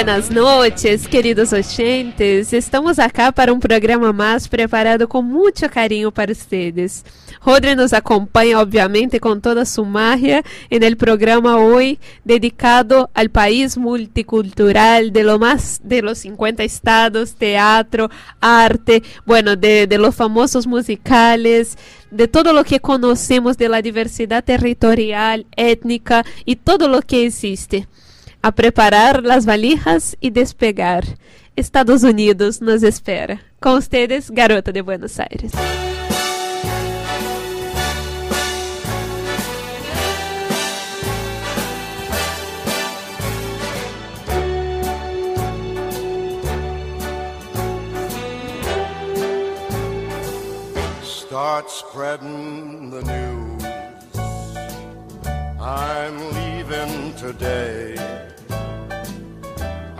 Buenas noches, queridos oyentes. Estamos acá para um programa mais preparado com muito carinho para vocês. Rodri nos acompanha, obviamente, com toda sua magia no programa hoje dedicado ao país multicultural de lo más de los 50 estados, teatro, arte, bueno, de, de los famosos musicales, de todo lo que conocemos de la diversidad territorial, étnica y todo lo que existe. A preparar las valijas y despegar. Estados Unidos nos espera. Com ustedes, Garota de Buenos Aires. Start spreading the news. I'm leaving today.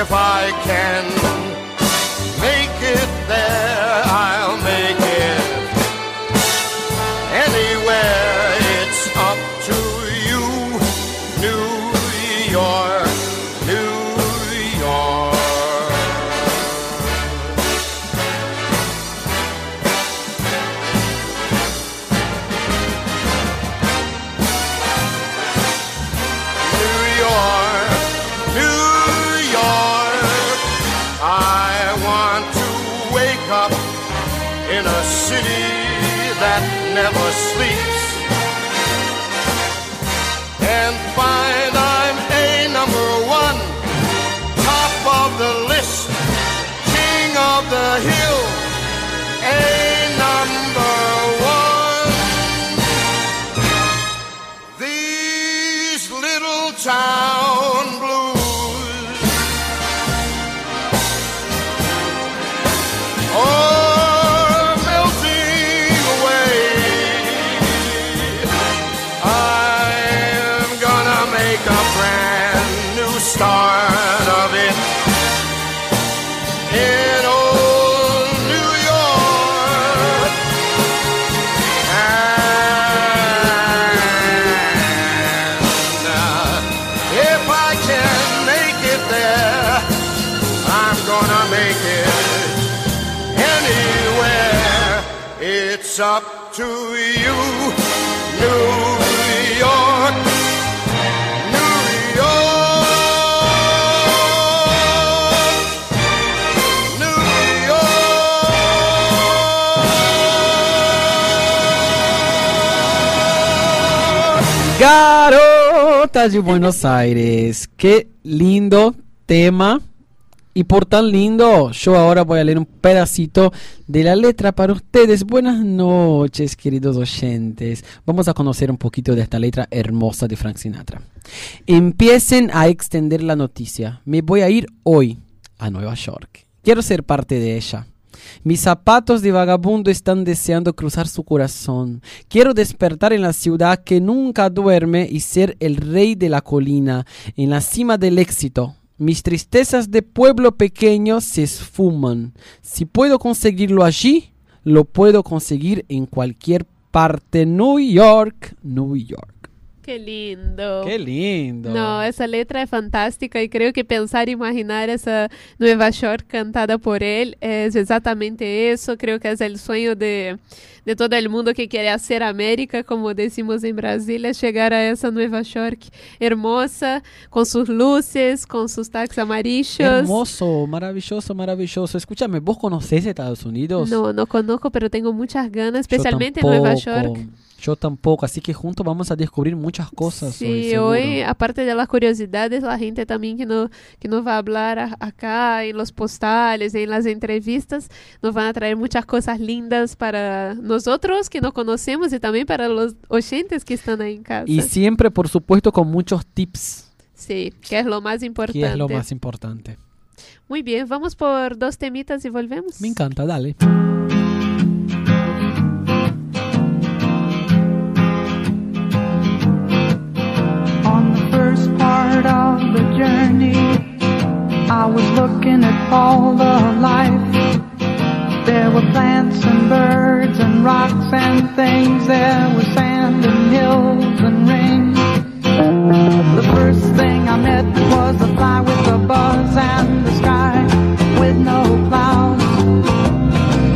If I can Garota de Buenos Aires. Qué lindo tema. Y por tan lindo, yo ahora voy a leer un pedacito de la letra para ustedes. Buenas noches, queridos oyentes. Vamos a conocer un poquito de esta letra hermosa de Frank Sinatra. Empiecen a extender la noticia. Me voy a ir hoy a Nueva York. Quiero ser parte de ella. Mis zapatos de vagabundo están deseando cruzar su corazón. Quiero despertar en la ciudad que nunca duerme y ser el rey de la colina, en la cima del éxito. Mis tristezas de pueblo pequeño se esfuman. Si puedo conseguirlo allí, lo puedo conseguir en cualquier parte. New York, New York. que lindo. Que lindo. Não, essa letra é fantástica e creio que pensar e imaginar essa Nova York cantada por ele é exatamente isso. Creio que é o sonho de, de todo mundo que quer ser América, como decimos em Brasília, chegar a essa Nova York hermosa, com suas luzes, com seus táxis amarillos. Hermoso, maravilhoso, maravilhoso. Escúchame, ¿vos conocés Estados Unidos? Não, não conozco, mas tenho muitas ganas, especialmente Nova York. Yo tampoco, así que juntos vamos a descubrir muchas cosas. Sí, hoy, hoy, aparte de las curiosidades, la gente también que, no, que nos va a hablar a- acá en los postales, en las entrevistas, nos van a traer muchas cosas lindas para nosotros que nos conocemos y también para los oyentes que están ahí en casa. Y siempre, por supuesto, con muchos tips, Sí, que es lo más importante. que es lo más importante. Muy bien, vamos por dos temitas y volvemos. Me encanta, dale. Part of the journey, I was looking at all the life. There were plants and birds and rocks and things. There was sand and hills and rain. The first thing I met was a fly with a buzz and the sky with no clouds.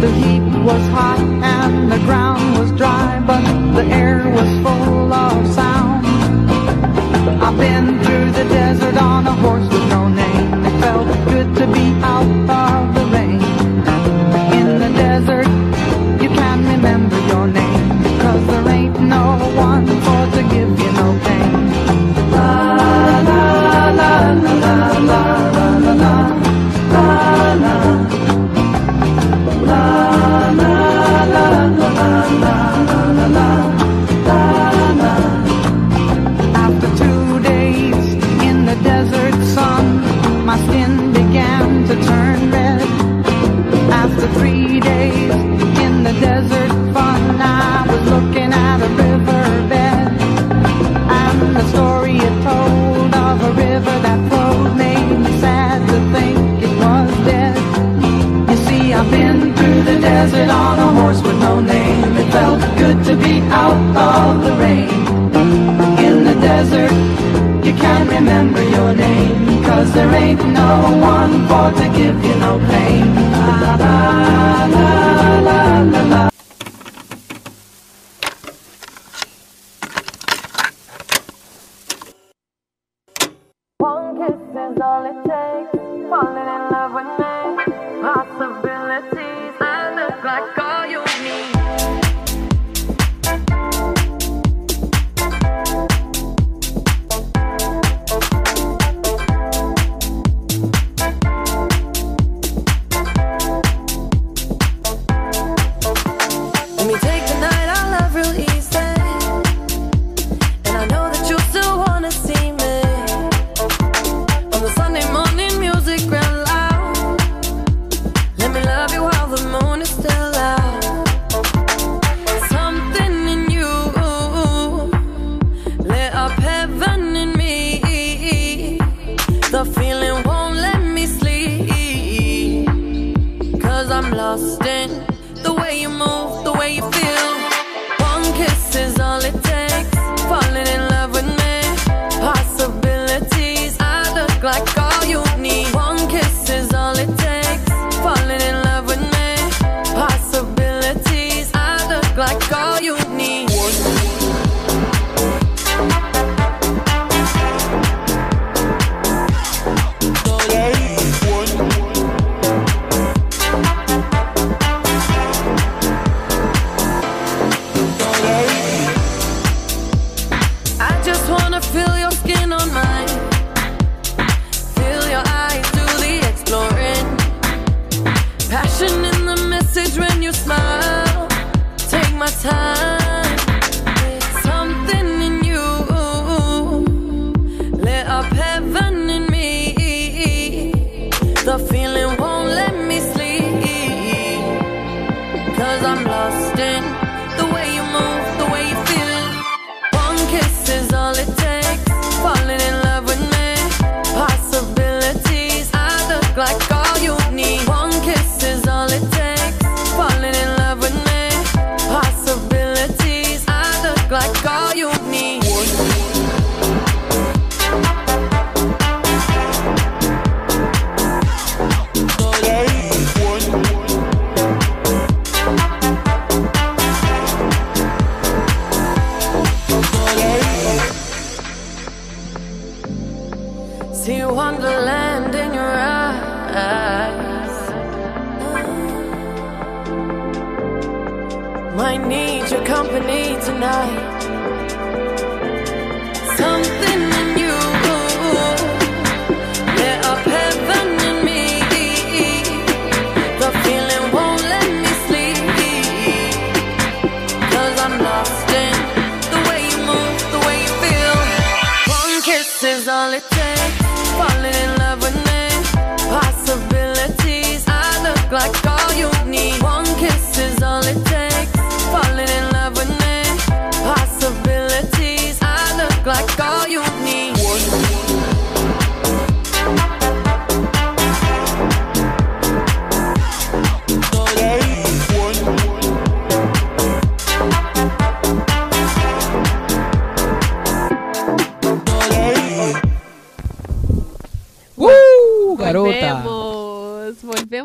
The heat was hot and the ground was dry, but the air was full of sound. I've been to be give you no pain.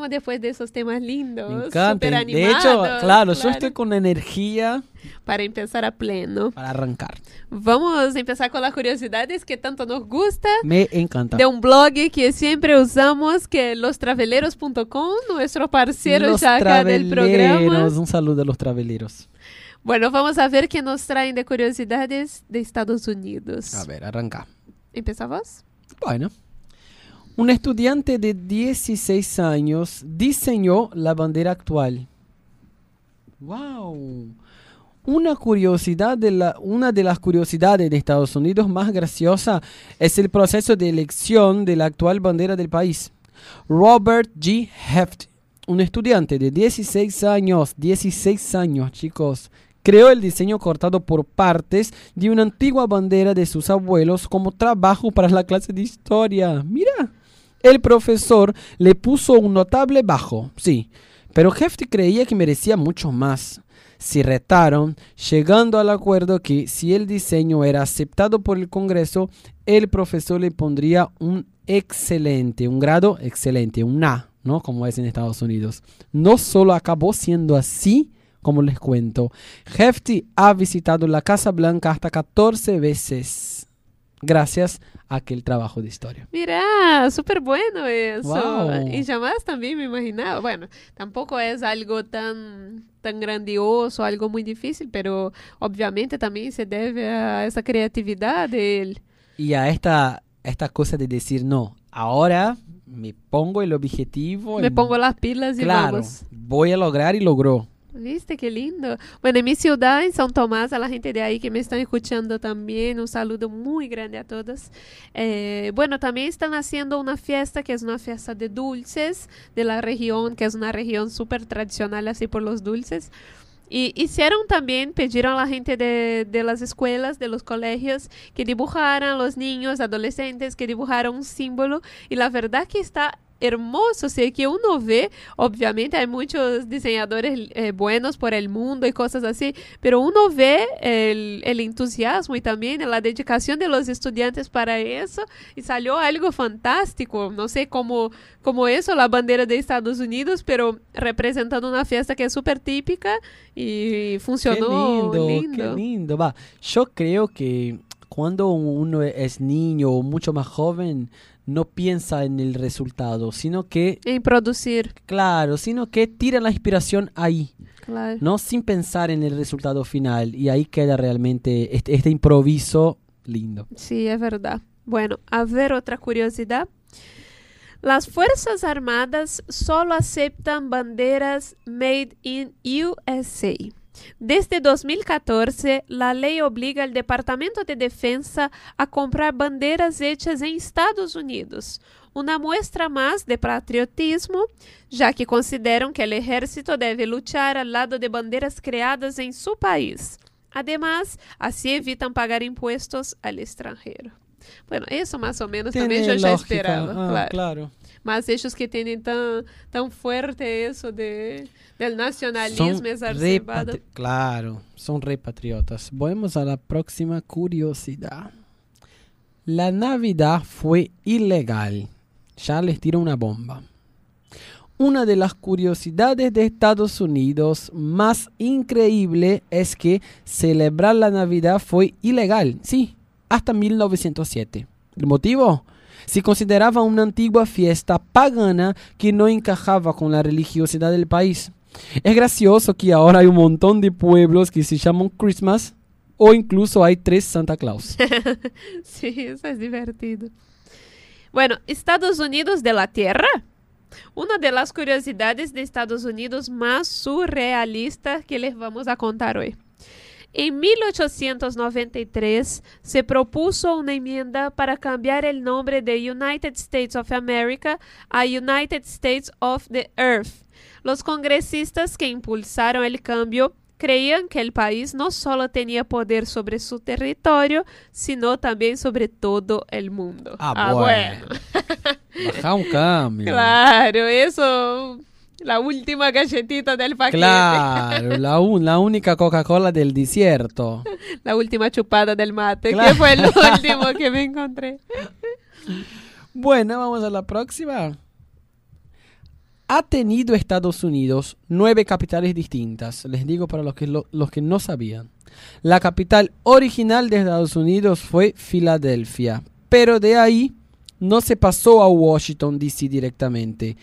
Volvemos después de esos temas lindos. Me encanta. súper De hecho, animados, claro, yo estoy con energía Para empezar a pleno. para arrancar. Vamos a empezar con las curiosidades que tanto nos gusta. Me encanta. De un blog que siempre usamos, que es lostraveleros.com, nuestro parcero Los ya acá del programa. Un saludo a los traveleros. Bueno, vamos a ver qué nos traen de curiosidades de Estados Unidos. A ver, arranca. ¿Empezamos? Bueno. Un estudiante de 16 años diseñó la bandera actual. ¡Wow! Una curiosidad de la, una de las curiosidades de Estados Unidos más graciosa es el proceso de elección de la actual bandera del país. Robert G. Heft, un estudiante de 16 años, 16 años chicos, creó el diseño cortado por partes de una antigua bandera de sus abuelos como trabajo para la clase de historia. Mira, el profesor le puso un notable bajo, sí, pero Hefty creía que merecía mucho más. Se retaron, llegando al acuerdo que si el diseño era aceptado por el Congreso, el profesor le pondría un excelente, un grado excelente, un A, ¿no? Como es en Estados Unidos. No solo acabó siendo así, como les cuento, Hefty ha visitado la Casa Blanca hasta 14 veces, gracias a aquel trabajo de historia. Mira, súper bueno eso. Wow. Y jamás también me imaginaba. Bueno, tampoco es algo tan, tan grandioso, algo muy difícil, pero obviamente también se debe a esa creatividad de él. Y a esta, esta cosa de decir, no, ahora me pongo el objetivo. Me pongo las pilas y Claro, vamos. voy a lograr y logró. ¿Viste qué lindo? Bueno, en mi ciudad, en São Tomás, a la gente de ahí que me están escuchando también, un saludo muy grande a todos. Eh, bueno, también están haciendo una fiesta que es una fiesta de dulces de la región, que es una región súper tradicional así por los dulces. Y hicieron también, pidieron a la gente de, de las escuelas, de los colegios, que dibujaran, los niños, adolescentes, que dibujaran un símbolo. Y la verdad que está hermoso, sea, que uno ve, obviamente hay muchos diseñadores eh, buenos por el mundo y cosas así, pero uno ve el, el entusiasmo y también la dedicación de los estudiantes para eso y salió algo fantástico, no sé cómo, cómo eso, la bandera de Estados Unidos, pero representando una fiesta que es súper típica y funcionó qué lindo, lindo. qué lindo. Va, yo creo que cuando uno es niño o mucho más joven, no piensa en el resultado, sino que, En producir, claro, sino que tira la inspiración ahí, claro. ¿no? Sin pensar en el resultado final. Y ahí queda realmente este, este improviso lindo. Sí, es verdad. Bueno, a ver otra curiosidad. Las Fuerzas Armadas solo aceptan banderas made in USA. Desde 2014, la ley obliga al Departamento de Defensa a comprar banderas hechas en Estados Unidos, una muestra más de patriotismo, ya que consideran que el ejército debe luchar al lado de banderas creadas en su país. Además, así evitan pagar impuestos al extranjero. Bueno, eso más o menos también yo Tiene ya lógica. esperaba. Ah, claro. claro. Mas ellos que tienen tan, tan fuerte eso de, del nacionalismo exacerbado. claro, son repatriotas. Vamos a la próxima curiosidad. La Navidad fue ilegal. Ya les tiro una bomba. Una de las curiosidades de Estados Unidos más increíble es que celebrar la Navidad fue ilegal. Sí, hasta 1907. ¿El motivo? Se consideraba una antigua fiesta pagana que no encajaba con la religiosidad del país. Es gracioso que ahora hay un montón de pueblos que se llaman Christmas o incluso hay tres Santa Claus. Sí, eso es divertido. Bueno, Estados Unidos de la Tierra. Una de las curiosidades de Estados Unidos más surrealistas que les vamos a contar hoy. En 1893 se propuso una enmienda para cambiar el nombre de United States of America a United States of the Earth. Los congresistas que impulsaron el cambio creían que el país no solo tenía poder sobre su territorio, sino también sobre todo el mundo. Ah, bueno. Baja un cambio. Claro, eso, la última galletita del paquete. Claro, la, un- la única Coca-Cola del desierto. La última chupada del mate, Claro. que fue el último que me encontré. Bueno, vamos a la próxima. Ha tenido Estados Unidos nueve capitales distintas. Les digo para los que, lo- los que no sabían. La capital original de Estados Unidos fue Filadelfia, pero de ahí no se pasó a Washington, D.C. directamente,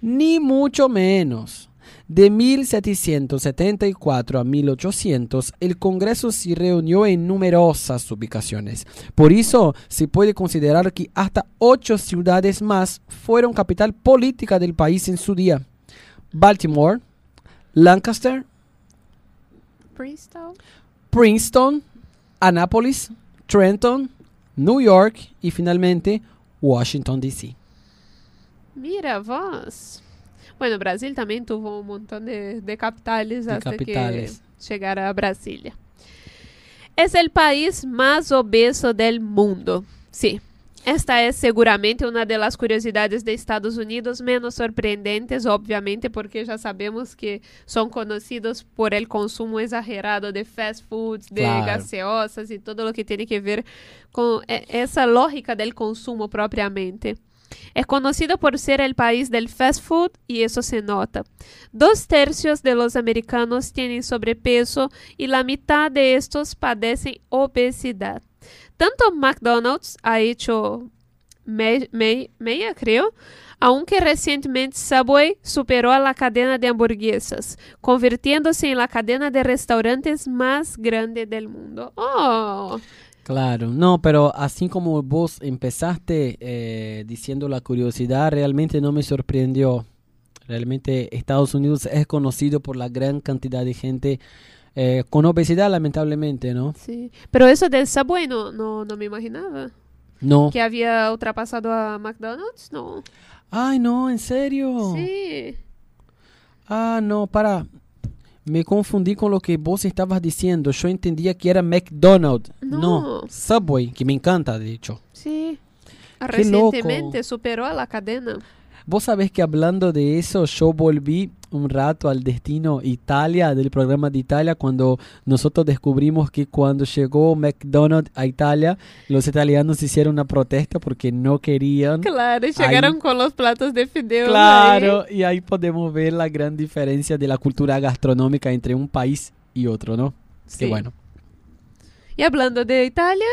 ni mucho menos. De 1774 a 1800, el Congreso se reunió en numerosas ubicaciones. Por eso se puede considerar que hasta ocho ciudades más fueron capital política del país en su día. Baltimore, Lancaster, Bristol. Princeton, Annapolis, Trenton, New York y finalmente Washington, D.C. Mira vos. Bueno, Brasil también tuvo un montón de, de capitales De hasta capitales. que llegara a Brasilia. Es el país más obeso del mundo. Sí. Esta es seguramente una de las curiosidades de Estados Unidos menos sorprendentes, obviamente, porque ya sabemos que son conocidos por el consumo exagerado de fast foods, de Claro. gaseosas y todo lo que tiene que ver con eh, esa lógica del consumo propiamente. Es conocido por ser el país del fast food y eso se nota. Dos tercios de los americanos tienen sobrepeso y la mitad de estos padecen obesidad. Tanto McDonald's ha hecho me- me- meia, creo, aunque recientemente Subway superó a la cadena de hamburguesas, convirtiéndose en la cadena de restaurantes más grande del mundo. Oh, Claro, no, pero así como vos empezaste eh, diciendo la curiosidad, realmente no me sorprendió. Realmente Estados Unidos es conocido por la gran cantidad de gente eh, con obesidad, lamentablemente, ¿no? sí. Pero eso del Subway no, no, no me imaginaba. No. Que había ultrapasado a McDonald's, no. Ay, no, ¿en serio? Sí. Ah, no, para. Me confundí con lo que vos estabas diciendo. Yo entendía que era McDonald's. No. Subway, que me encanta, de hecho. Sí. Qué loco. Recientemente superó a la cadena. Vos sabés que hablando de eso, yo volví un rato al destino Italia, del programa de Italia, cuando nosotros descubrimos que cuando llegó McDonald's a Italia, los italianos hicieron una protesta porque no querían. Claro, y llegaron con los platos de fideos. Claro, ahí. y ahí podemos ver la gran diferencia de la cultura gastronómica entre un país y otro, ¿no? Sí. Qué bueno. Y hablando de Italia,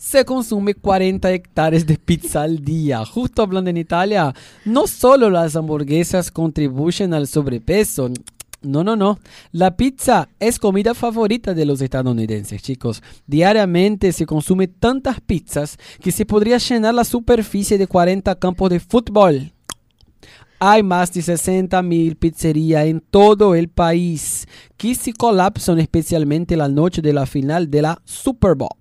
Se consume 40 hectáreas de pizza al día. Justo hablando en Italia, no solo las hamburguesas contribuyen al sobrepeso. No, no, no. La pizza es comida favorita de los estadounidenses, chicos. Diariamente se consume tantas pizzas que se podría llenar la superficie de 40 campos de fútbol. Hay más de 60 mil pizzerías en todo el país que se colapsan especialmente la noche de la final de la Super Bowl.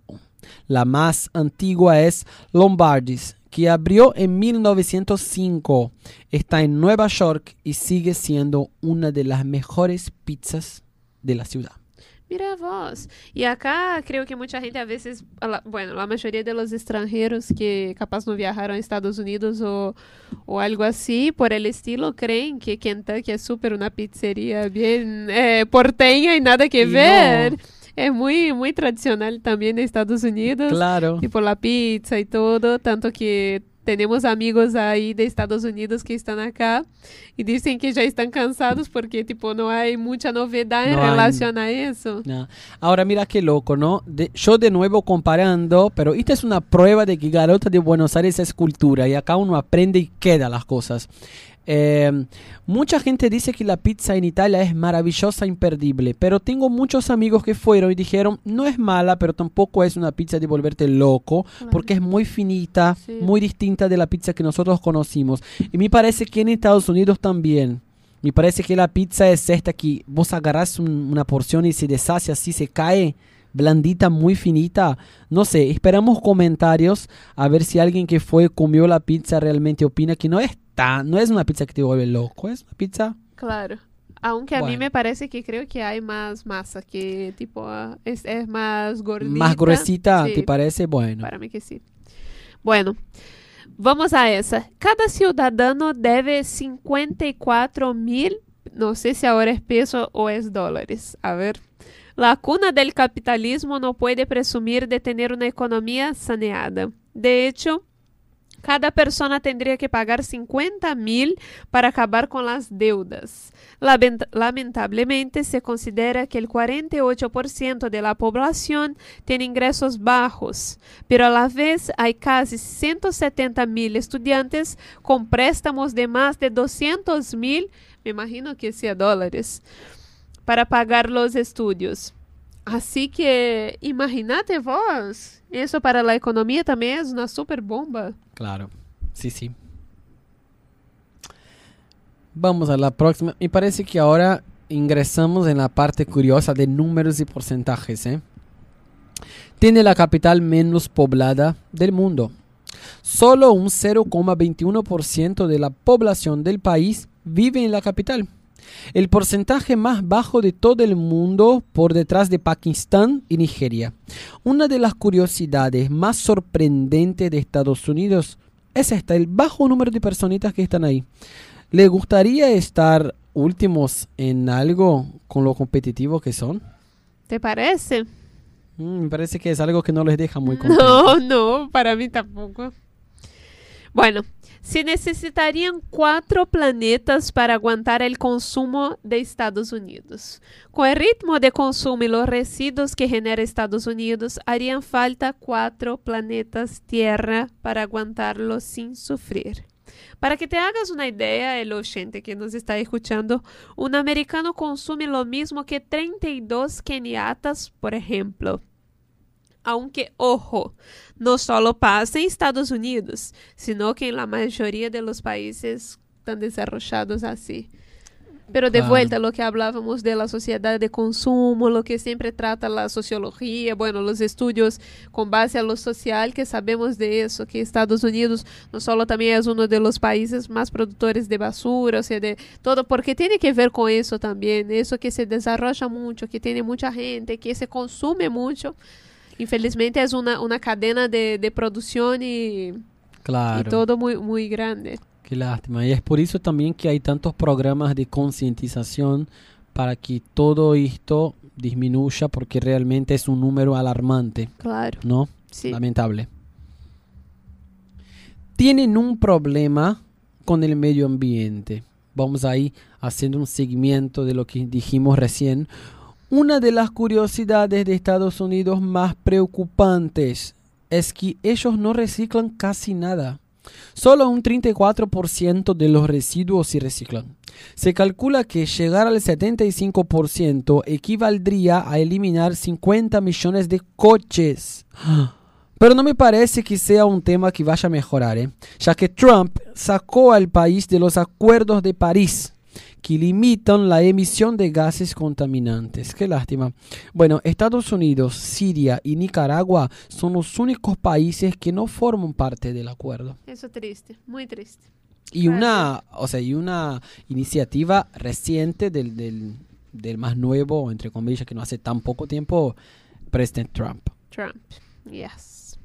La más antigua es Lombardi's, que abrió en 1905. Está en Nueva York y sigue siendo una de las mejores pizzas de la ciudad. mira vos. Y acá creo que mucha gente a veces, bueno, la mayoría de los extranjeros que capaz no viajaron a Estados Unidos o, o algo así por el estilo, creen que Kentucky es súper una pizzería bien eh, porteña y nada que Y no. Es muy, muy tradicional también en Estados Unidos. Claro. Y por la pizza y todo, tanto que tenemos amigos ahí de Estados Unidos que están acá y dicen que ya están cansados porque tipo no hay mucha novedad en hay- relación a eso. No. Ahora mira qué loco, ¿no? De- yo de nuevo comparando, pero esta es una prueba de que Garota de Buenos Aires es cultura y acá uno aprende y queda las cosas. Eh, mucha gente dice que la pizza en Italia es maravillosa, imperdible, pero tengo muchos amigos que fueron y dijeron, no es mala, pero tampoco es una pizza de volverte loco, porque es muy finita, Sí. muy distinta de la pizza que nosotros conocimos. Y me parece que en Estados Unidos también. Me parece que la pizza es esta que vos agarrás un- una porción y se deshace así, se cae blandita, muy finita. No sé, esperamos comentarios a ver si alguien que fue comió la pizza realmente opina que no es tan, no es una pizza que te vuelve loco, es una pizza Claro. Aunque a mí me parece que creo que hay más masa, que tipo ah, es, es más gordita. más gruesita, Sí, ¿te parece? Bueno. Para mí que sí. Bueno, vamos a esa. Cada ciudadano debe 54 mil, no sé si ahora es peso o es dólares. A ver. La cuna del capitalismo no puede presumir de tener una economía saneada. De hecho, cada persona tendría que pagar 50 mil para acabar con las deudas. Lament- Lamentablemente, se considera que el 48% de la población tiene ingresos bajos, pero a la vez hay casi 170 mil estudiantes con préstamos de más de 200 mil, me imagino que sea dólares, para pagar los estudios. Así que imagínate vos, eso para la economía también es una super bomba. Claro, sí, sí. Vamos a la próxima. Me parece que ahora ingresamos en la parte curiosa de números y porcentajes. ¿eh? Tiene la capital menos poblada del mundo. Solo un 0,21% de la población del país vive en la capital. El porcentaje más bajo de todo el mundo por detrás de Pakistán y Nigeria. Una de las curiosidades más sorprendentes de Estados Unidos es esta, el bajo número de personitas que están ahí. ¿Le gustaría estar últimos en algo con lo competitivo que son? ¿Te parece? Mm, me parece que es algo que no les deja muy contentos. No, no, para mí tampoco. Bueno, se necesitarían cuatro planetas para aguantar el consumo de Estados Unidos. Con el ritmo de consumo y los residuos que genera Estados Unidos, harían falta cuatro planetas Tierra para aguantarlo sin sufrir. Para que te hagas una idea, el oyente que nos está escuchando, un americano consume lo mismo que 32 keniatas, por ejemplo. Aunque, ojo, no solo pasa en Estados Unidos, sino que en la mayoría de los países tan desarrollados así. Pero de Claro. vuelta, lo que hablábamos de la sociedad de consumo, lo que siempre trata la sociología, bueno, los estudios con base a lo social, que sabemos de eso, que Estados Unidos no solo también es uno de los países más productores de basura, o sea, de todo, porque tiene que ver con eso también, eso que se desarrolla mucho, que tiene mucha gente, que se consume mucho. Infelizmente es una, una cadena de, de producción y, y Claro. todo muy, muy grande. Qué lástima. Y es por eso también que hay tantos programas de concientización para que todo esto disminuya porque realmente es un número alarmante, Claro, ¿no? sí. Lamentable. Tienen un problema con el medio ambiente. Vamos ahí haciendo un seguimiento de lo que dijimos recién. Una de las curiosidades de Estados Unidos más preocupantes es que ellos no reciclan casi nada. Solo un 34% de los residuos se reciclan. Se calcula que llegar al 75% equivaldría a eliminar 50 millones de coches. Pero no me parece que sea un tema que vaya a mejorar, ¿eh? ya que Trump sacó al país de los acuerdos de París que limitan la emisión de gases contaminantes. Qué lástima. Bueno, Estados Unidos, Siria y Nicaragua son los únicos países que no forman parte del acuerdo. Eso triste, muy triste. Y una, o sea, y una iniciativa reciente del, del, del más nuevo, entre comillas, que no hace tan poco tiempo, presidente Trump. Trump, yes.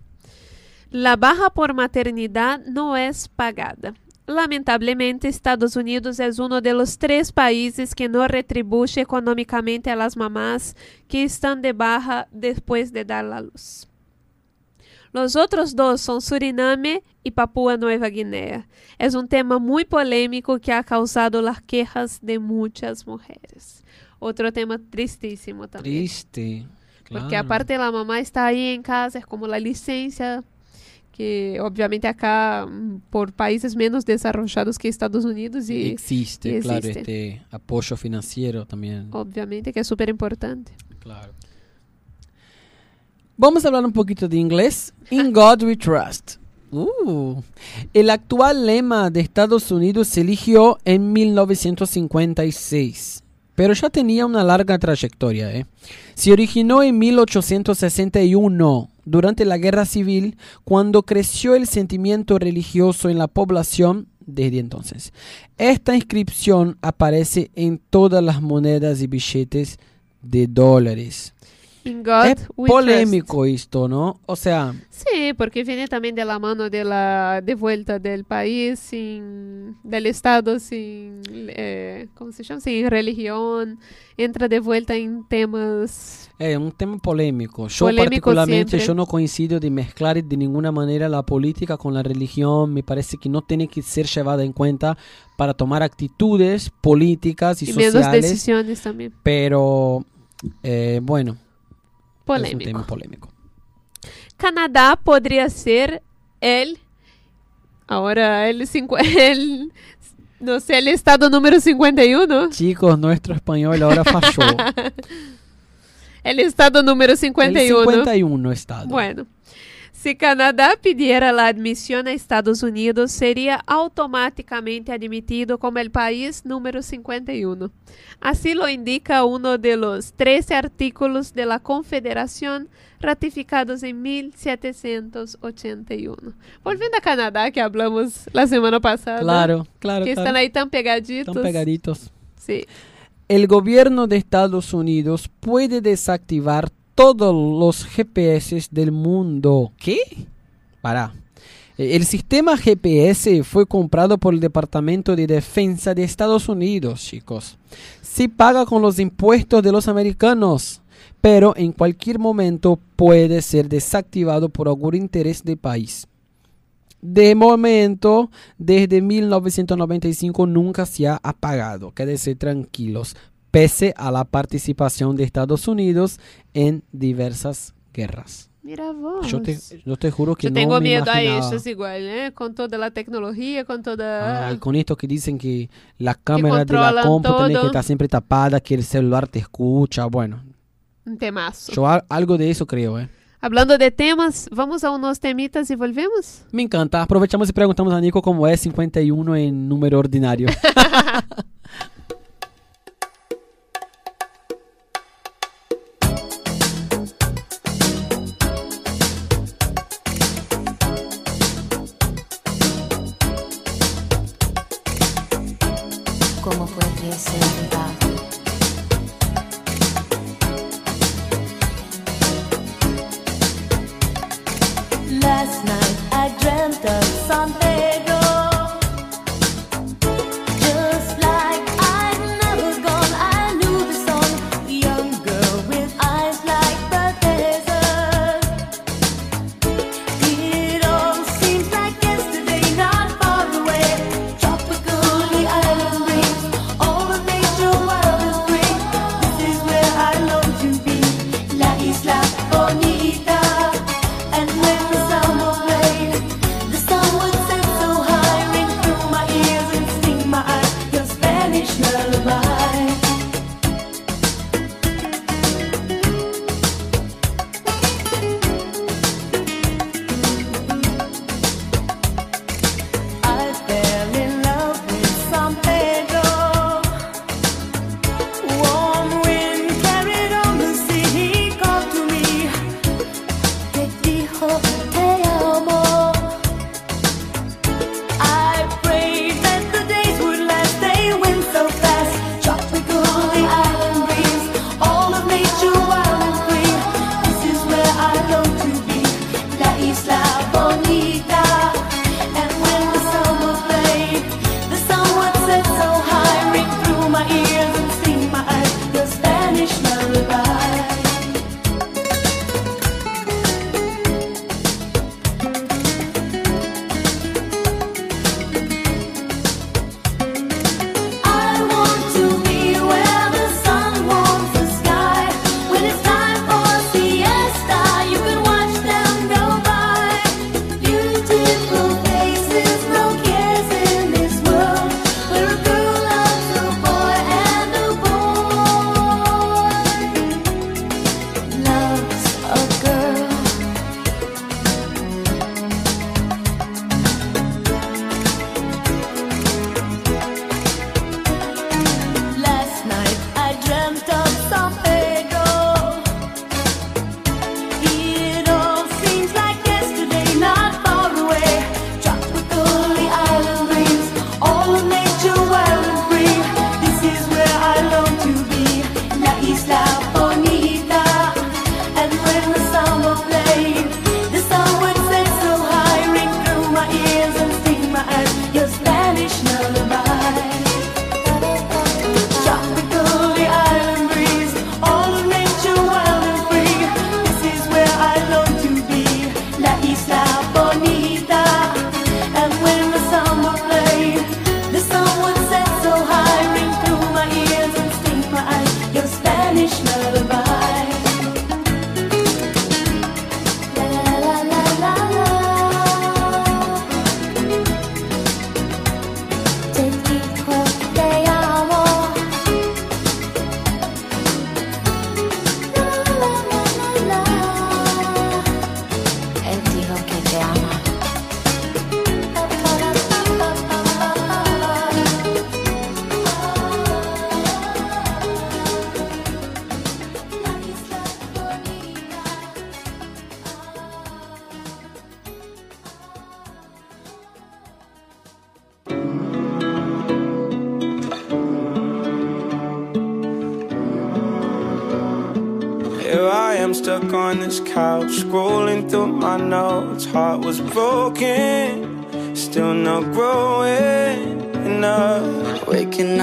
La baja por maternidad no es pagada. Lamentablemente, Estados Unidos es uno de los tres países que no retribuye económicamente a las mamás que están de baja después de dar la luz. Los otros dos son Suriname y Papúa Nueva Guinea. Es un tema muy polémico que ha causado las quejas de muchas mujeres. Otro tema tristísimo también. Triste. Porque claro. aparte la mamá está ahí en casa, es como la licencia, que obviamente acá mm, por países menos desarrollados que Estados Unidos y existe, y claro, existe. este apoyo financiero también. obviamente que es súper importante. Claro. Vamos a hablar un poquito de inglés. In God We Trust. Uh. El actual lema de Estados Unidos se eligió en 1956, pero ya tenía una larga trayectoria. ¿eh? Se originó en 1861, durante la Guerra Civil, cuando creció el sentimiento religioso en la población desde entonces. Esta inscripción aparece en todas las monedas y billetes de dólares. In God es we polémico esto, ¿no? O sea, trust. Sí, porque viene también de la mano de vuelta del país, sin, del Estado, sin, eh, ¿cómo se llama? Sin religión, entra de vuelta en temas es un tema polémico. Yo Polémico particularmente siempre. yo no coincido de mezclar de ninguna manera la política con la religión. Me parece que no tiene que ser llevada en cuenta para tomar actitudes políticas y, y menos sociales. decisiones también. Pero eh, bueno, es un Polémico. tema polémico. Canadá podría ser el ahora el, cincu- el no sé, el estado número 51. Chicos, nuestro español ahora falló. El estado número El 51. 51 estado. Bueno, si Canadá pidiera la admisión a Estados Unidos, sería automáticamente admitido como el país número 51. Así lo indica uno de los 13 artículos de la Confederación ratificados en 1781. Volviendo a Canadá, que hablamos la semana pasada. Claro, claro. Que claro. están ahí tan pegaditos. Están pegaditos. Sí. El gobierno de Estados Unidos puede desactivar todos los GPS del mundo. ¿Qué? Para. El sistema GPS fue comprado por el Departamento de Defensa de Estados Unidos, chicos. Se paga con los impuestos de los americanos, pero en cualquier momento puede ser desactivado por algún interés del país. De momento, desde 1995 nunca se ha apagado. Quédense tranquilos, pese a la participación de Estados Unidos en diversas guerras. Mira vos. Yo te, yo te juro que Yo no tengo me miedo a imaginaba. eso, es igual, ¿eh? Con toda la tecnología, con toda... Ah, con esto que dicen que la cámara de la compu tiene que estar siempre tapada, que el celular te escucha. Bueno, Un temazo. yo al- algo de eso creo, ¿eh? Hablando de temas, vamos a unos temitas y volvemos. Me encanta. Aprovechamos y preguntamos a Nico cómo es 51 en número ordinario. ¿Cómo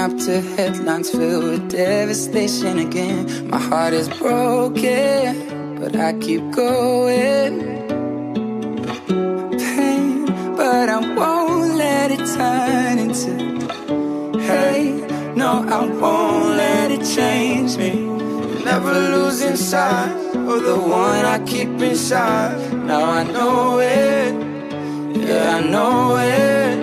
up to headlines filled with devastation again. My heart is broken, but I keep going. Pain, but I won't let it turn into hate. No, I won't let it change me. Never losing sight of the one I keep inside. Now I know it, yeah, I know it.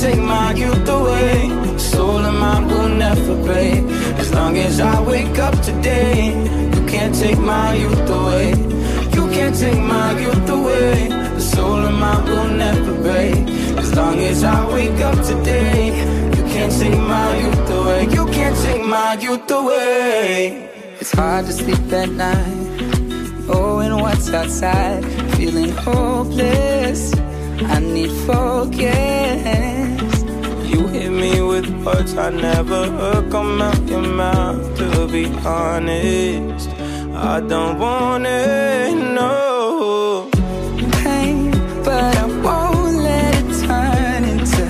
Take my youth away. Soul of mine will never break. As long as I wake up today, you can't take my youth away. You can't take my youth away. The soul of mine will never break. As long as I wake up today, you can't take my youth away. You can't take my youth away. It's hard to sleep at night, oh, knowing what's outside, feeling hopeless. I need focus. You hit me with words I never heard come out your mouth. To be honest, I don't want it, no. Pain, but I won't let it turn into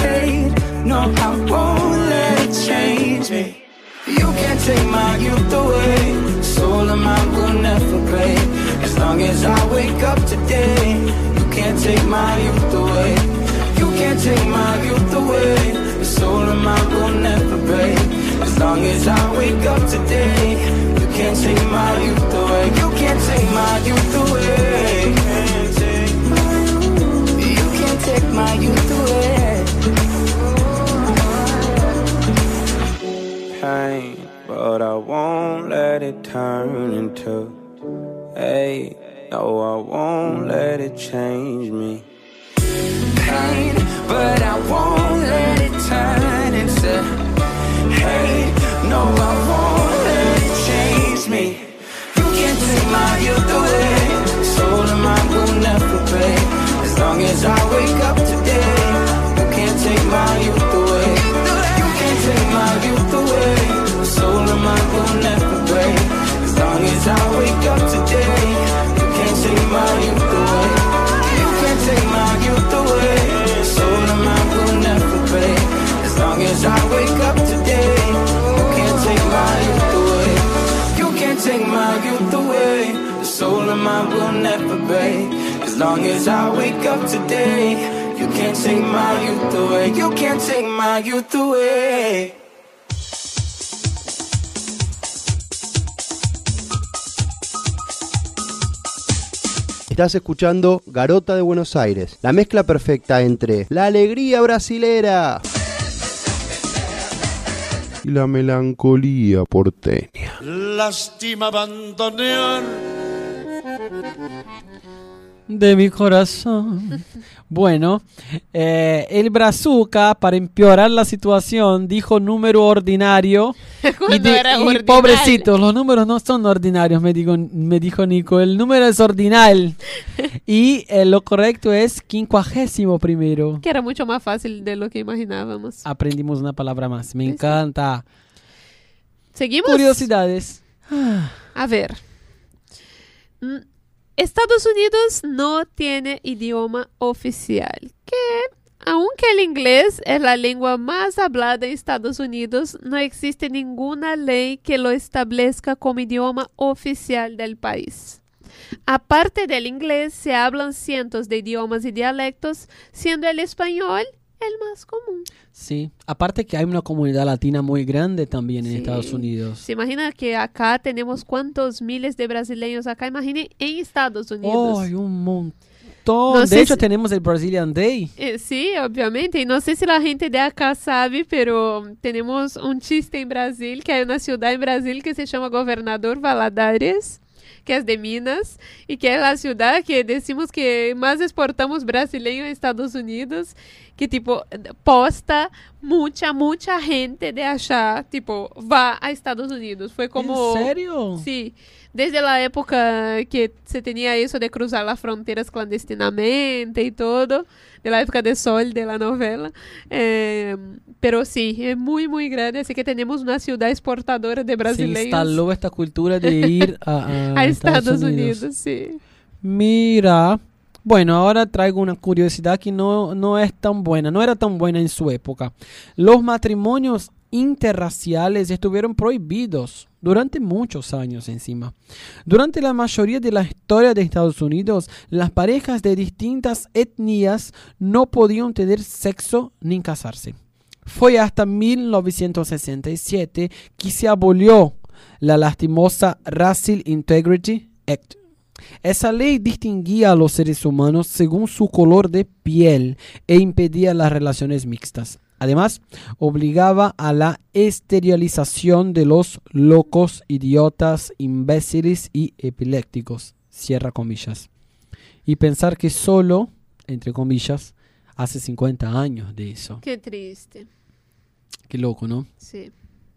hate. No, I won't let it change me. You can't take my youth away. Soul of mine will never break. As long as I wake up today, you can't take my youth away. Can't take my youth away. The soul of mine will never break. As long as I wake up today, you can't take my youth away. You can't take my youth away. You can't take my youth away. Pain, but I won't let it turn into hate. No, I won't let it change me. pain, but I won't let it turn into hate. No, I won't let it change me. You can't take my youth away. Soul of mine will never break. As long as I wake up today, you can't take my youth away. You can't take my youth away. Soul of mine will never break. As long as I wake up today, you can't take my youth The soul of mine will never break. Long as I wake up today, you can't take my youth away. You can't take my youth away. Estás escuchando Garota de Buenos Aires, la mezcla perfecta entre la alegría brasilera y la melancolía porteña. Lástima abandonar de mi corazón. Bueno, eh, el Brazuca, para empeorar la situación, dijo número ordinario. y, di- era y ordinario. pobrecito, los números no son ordinarios, me dijo, me dijo Nico. El número es ordinal. y eh, lo correcto es quincuagésimo primero. Que era mucho más fácil de lo que imaginábamos. Aprendimos una palabra más. Me encanta. Seguimos. Curiosidades. A ver. Mm, Estados Unidos no tiene idioma oficial, que aunque el inglés es la lengua más hablada en Estados Unidos, no existe ninguna ley que lo establezca como idioma oficial del país. Aparte del inglés, se hablan cientos de idiomas y dialectos, siendo el español el más común. Sí. Aparte que hay una comunidad latina muy grande también en Sí. Estados Unidos. Se imagina que acá tenemos cuántos miles de brasileños acá, imagine en Estados Unidos. Oh, hay un montón. No de hecho, si- tenemos el Brazilian Day. Eh, sí, obviamente. Y no sé si la gente de acá sabe, pero tenemos un chiste en Brasil, que hay una ciudad en Brasil que se llama Gobernador Valadares, que es de Minas, y que es la ciudad que decimos que más exportamos brasileños a Estados Unidos, que tipo posta mucha, mucha gente de allá, tipo, va a Estados Unidos. Fue como... ¿En serio? Sí. Desde la época que se tenía eso de cruzar las fronteras clandestinamente y todo, de la época de Sol de la novela. Eh, pero sí, es muy, muy grande, así que tenemos una ciudad exportadora de Se brasileños instaló esta cultura de ir a, a a Estados Unidos. sí. Mira, bueno, ahora traigo una curiosidad que no, no es tan buena, no era tan buena en su época. Los matrimonios interraciales estuvieron prohibidos durante muchos años encima. Durante la mayoría de la historia de Estados Unidos, las parejas de distintas etnias no podían tener sexo ni casarse. Fue hasta 1967 que se abolió la lastimosa Racial Integrity Act. Esa ley distinguía a los seres humanos según su color de piel e impedía las relaciones mixtas. Además, obligaba a la esterilización de los locos, idiotas, imbéciles y epilépticos. Cierra comillas. Y pensar que solo, entre comillas, hace 50 años de eso. Qué triste. Qué loco, ¿no? Sí.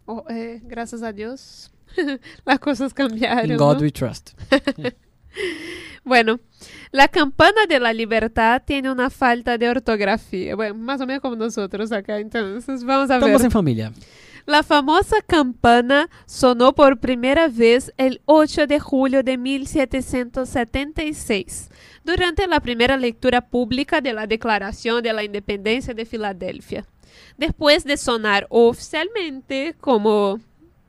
Oh, eh, gracias a Dios, las cosas cambiaron. In God ¿no? we trust. Bueno, la campana de la libertad tiene una falta de ortografía. Bueno, más o menos como nosotros acá, entonces vamos a Estamos ver. en familia. La famosa campana sonó por primera vez el 8 de julio de 1776, durante la primera lectura pública de la Declaración de la Independencia de Filadelfia. Después de sonar oficialmente, como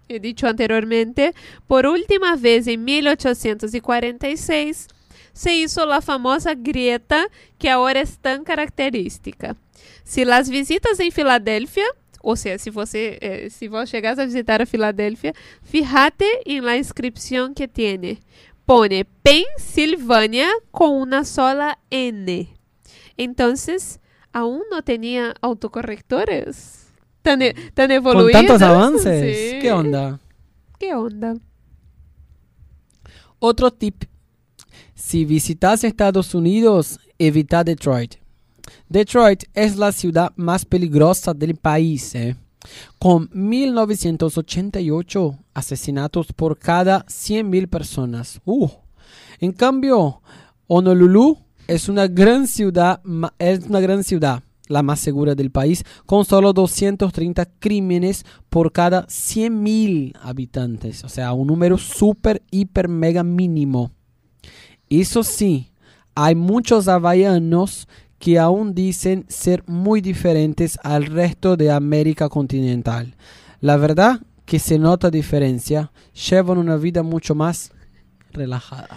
he dicho anteriormente, por última vez en 1846, se hizo la famosa grieta que ahora es tan característica. Se las visitas em Filadélfia, ou seja, se você eh, se vos chegasse a visitar a Filadélfia, fíjate em la inscripción que tiene. Pone Pensilvania com una sola N. Entonces, aún no tenía autocorrectores tan, e- tan Con tantos avances. Sí. ¿Qué onda? ¿Qué onda? Otro tip. Si visitas Estados Unidos, evita Detroit. Detroit es la ciudad más peligrosa del país, ¿eh? con 1988 asesinatos por cada 100.000 personas. Uh. En cambio, Honolulu es una gran ciudad, es una gran ciudad, la más segura del país, con solo 230 crímenes por cada 100.000 habitantes. O sea, un número súper, hiper, mega mínimo. Eso sí, hay muchos hawaianos que aún dicen ser muy diferentes al resto de América continental. La verdad que se nota diferencia, llevan una vida mucho más relajada.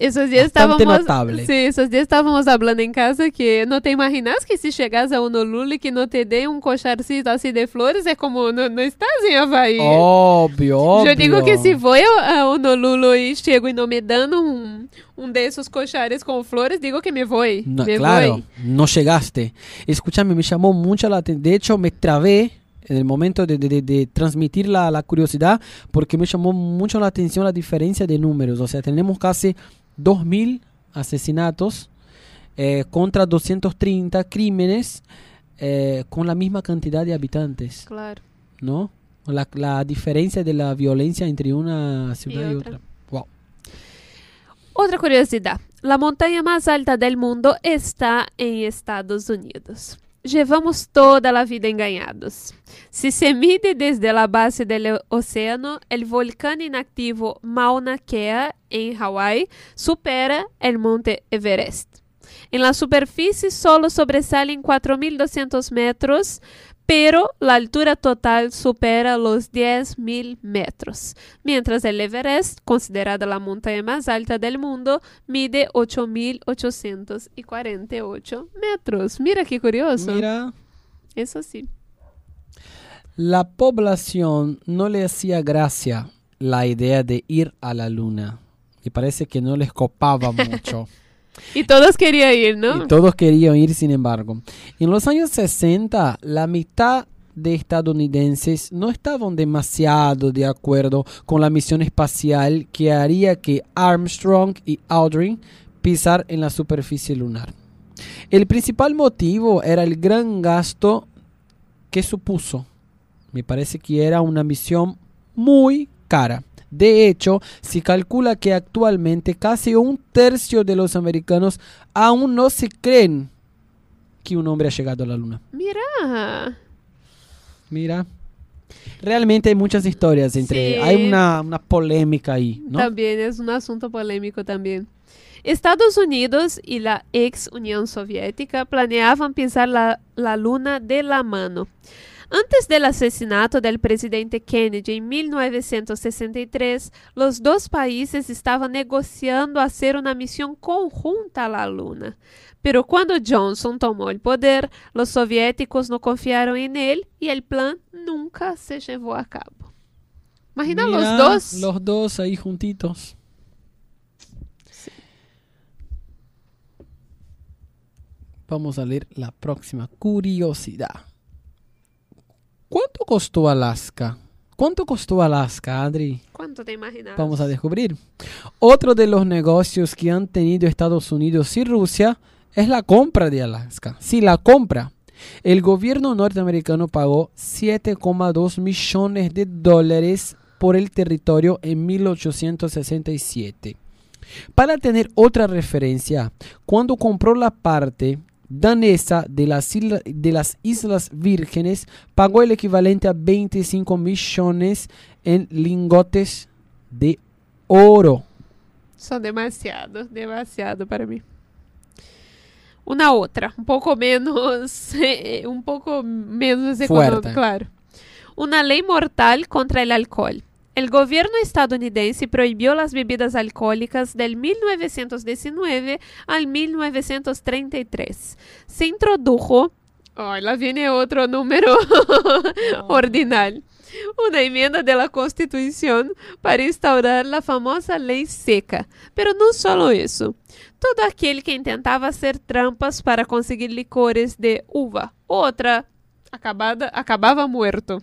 Esos días Bastante estábamos, notable. sí, esos días estábamos hablando en casa que no te imaginas que si llegas a Honolulu que no te dé un cocharcito así de flores es como no, no estás en Havaí. Obvio, obvio. Yo digo que si voy a a Honolulu y llego y no me dan un, un de esos cochares con flores, digo que me voy. No, me claro, voy. no llegaste. Escúchame, me llamó mucho la atención. De hecho, me trabé en el momento de, de- de- de transmitir la, la curiosidad porque me llamó mucho la atención la diferencia de números. O sea, tenemos casi 2.000 asesinatos eh, contra 230 crímenes eh, con la misma cantidad de habitantes, Claro. ¿no? La, la diferencia de la violencia entre una ciudad y, otra. otra. Wow. Otra curiosidad. La montaña más alta del mundo está en Estados Unidos. Llevamos toda la vida engañados. Si se mide desde la base del océano, el volcán inactivo Mauna Kea en Hawái supera el monte Everest. En la superficie solo sobresalen 4.200 metros, pero la altura total supera los 10.000 metros, mientras el Everest, considerada la montaña más alta del mundo, mide 8.848 metros. Mira qué curioso. Mira. Eso sí. La población no le hacía gracia la idea de ir a la luna. Y parece que no les copaba mucho. Y todos querían ir, ¿no? Y todos querían ir, sin embargo. En los años 60, la mitad de estadounidenses no estaban demasiado de acuerdo con la misión espacial que haría que Armstrong y Aldrin pisar en la superficie lunar. El principal motivo era el gran gasto que supuso. Me parece que era una misión muy cara. De hecho, se calcula que actualmente casi un tercio de los americanos aún no se creen que un hombre ha llegado a la luna. Mira. Mira. Realmente hay muchas historias entre... Sí. Hay una, una polémica ahí, ¿no? También es un asunto polémico también. Estados Unidos y la ex Unión Soviética planeaban pisar la, la luna de la mano. Antes del asesinato del presidente Kennedy en 1963, los dos países estaban negociando hacer una misión conjunta a la luna. Pero cuando Johnson tomó el poder, los soviéticos no confiaron en él y el plan nunca se llevó a cabo. Imagina Mira, los dos. Los dos ahí juntitos. Vamos a leer la próxima curiosidad. ¿Cuánto costó Alaska? ¿Cuánto costó Alaska, Adri? ¿Cuánto te imaginas? Vamos a descubrir. Otro de los negocios que han tenido Estados Unidos y Rusia es la compra de Alaska. Sí, la compra. El gobierno norteamericano pagó 7,2 millones de dólares por el territorio en 1867. Para tener otra referencia, cuando compró la parte danesa de las, isla- de las Islas Vírgenes, pagó el equivalente a 25 millones en lingotes de oro. Son demasiado, demasiado para mí. Una otra, un poco menos, eh, un poco menos claro. Una ley mortal contra el alcohol. El gobierno estadounidense prohibió las bebidas alcohólicas del 1919 al 1933. Se introdujo, oh, lá viene otro número ordinal, una enmienda de la Constitución para instaurar la famosa ley seca. Pero no solo eso. Todo aquel que intentaba hacer trampas para conseguir licores de uva, otra acabada, acababa muerto.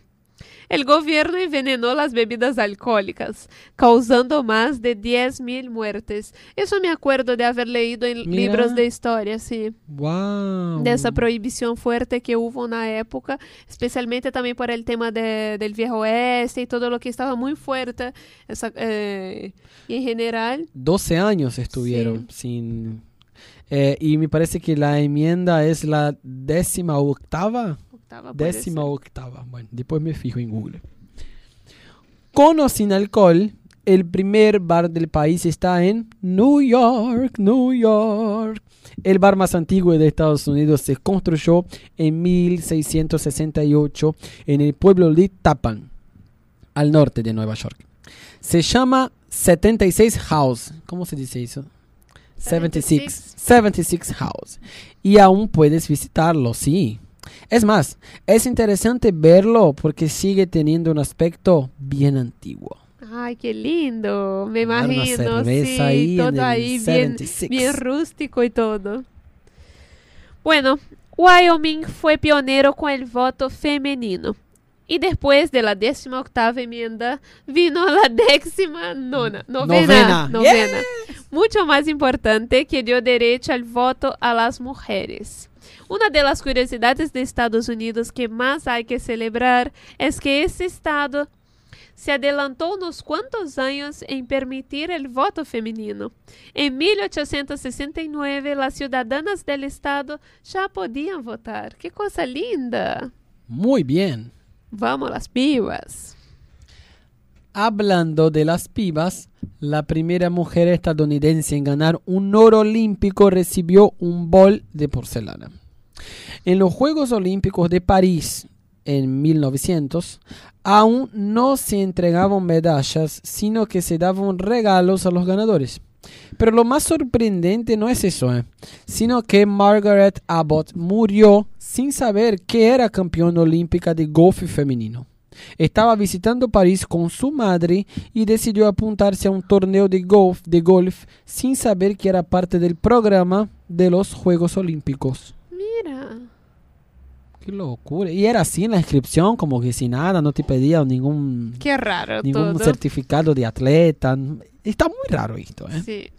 El gobierno envenenó las bebidas alcohólicas, causando más de 10.000 muertes. Eso me acuerdo de haber leído en Mira. libros de historia, sí. ¡Wow! Dessa proibição fuerte que hubo na época, especialmente também por el tema de, del viejo oeste y todo lo que estaba muy fuerte. Esa, eh, y en general, 12 años estuvieron sin... eh, y me parece que la enmienda es la décima octava. Octava Décima octava. Bueno, después me fijo en Google. Con o sin alcohol, el primer bar del país está en New York, New York. El bar más antiguo de Estados Unidos se construyó en 1668 en el pueblo de Tappan, al norte de Nueva York. Se llama 76 House. ¿Cómo se dice eso? 76. 76 House. Y aún puedes visitarlo, sí. Es más, es interesante verlo porque sigue teniendo un aspecto bien antiguo. Ay, qué lindo, me Tomar imagino, sí, ahí todo ahí bien, 76. bien rústico y todo. Bueno, Wyoming fue pionero con el voto femenino. Y después de la décima octava enmienda vino la décima nona, novena, Novena. novena, mucho más importante que dio derecho al voto a las mujeres. De las curiosidades de Estados Unidos que más hay que celebrar es que ese estado se adelantó unos cuantos años en permitir el voto femenino. En 1869, las ciudadanas del estado ya podían votar. ¡Qué cosa linda! Muy bien. Vamos las pibas. Hablando de las pibas, la primera mujer estadounidense en ganar un oro olímpico recibió un bol de porcelana. En los Juegos Olímpicos de París en 1900, aún no se entregaban medallas, sino que se daban regalos a los ganadores. Pero lo más sorprendente no es eso, ¿eh? sino que Margaret Abbott murió sin saber que era campeona olímpica de golf femenino. Estaba visitando París con su madre y decidió apuntarse a un torneo de golf, de golf sin saber que era parte del programa de los Juegos Olímpicos. Mira. Qué locura. Y era así en la inscripción, como que sin nada, no te pedían ningún, Qué raro ningún todo. certificado de atleta. Está muy raro esto, ¿eh? Sí.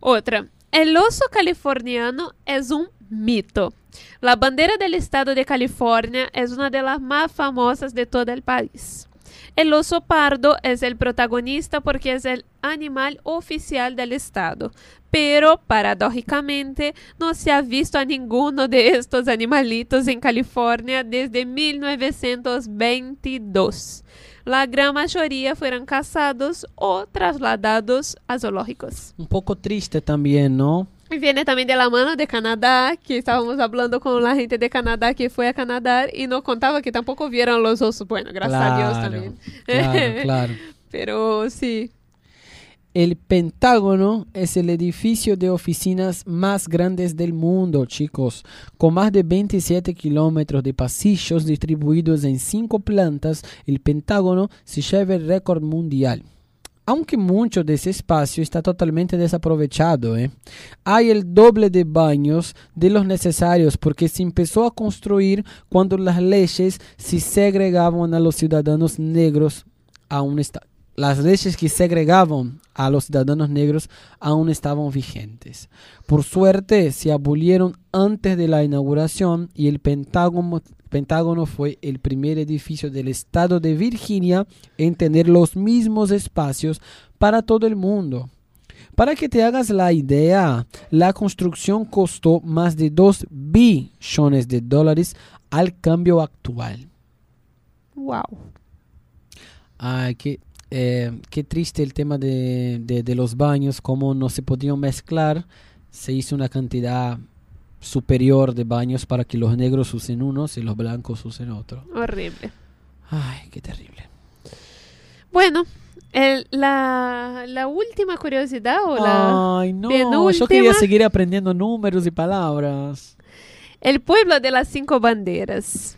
Otra. El oso californiano es un mito. La bandera del estado de California es una de las más famosas de todo el país. El oso pardo es el protagonista porque es el animal oficial del estado, pero paradójicamente no se ha visto a ninguno de estos animalitos en California desde 1922. La gran mayoría fueron cazados o trasladados a zoológicos. Un poco triste también, ¿no? Viene también de la mano de Canadá, que estábamos hablando con la gente de Canadá que fue a Canadá y nos contaba que tampoco vieron los osos. Bueno, gracias a Dios también. Claro, claro. Pero sí, El Pentágono es el edificio de oficinas más grandes del mundo, chicos, con más de 27 kilómetros de pasillos distribuidos en cinco plantas. El Pentágono se lleva el récord mundial. Aunque mucho de ese espacio está totalmente desaprovechado, ¿eh? hay el doble de baños de los necesarios porque se empezó a construir cuando las leyes se segregaban a los ciudadanos negros aún está- las leyes que segregaban a los ciudadanos negros aún estaban vigentes. Por suerte se abolieron antes de la inauguración y el Pentágono, Pentágono fue el primer edificio del estado de Virginia en tener los mismos espacios para todo el mundo. Para que te hagas la idea, la construcción costó más de 2 billones de dólares al cambio actual. wow. Ay, qué, eh, qué triste el tema de, de- de los baños, como no se podían mezclar. Se hizo una cantidad superior de baños para que los negros usen unos y los blancos usen otro. Horrible. Ay, qué terrible. Bueno, el- la, la última curiosidad o la Ay, no, penúltima, yo quería seguir aprendiendo números y palabras. el pueblo de las cinco banderas.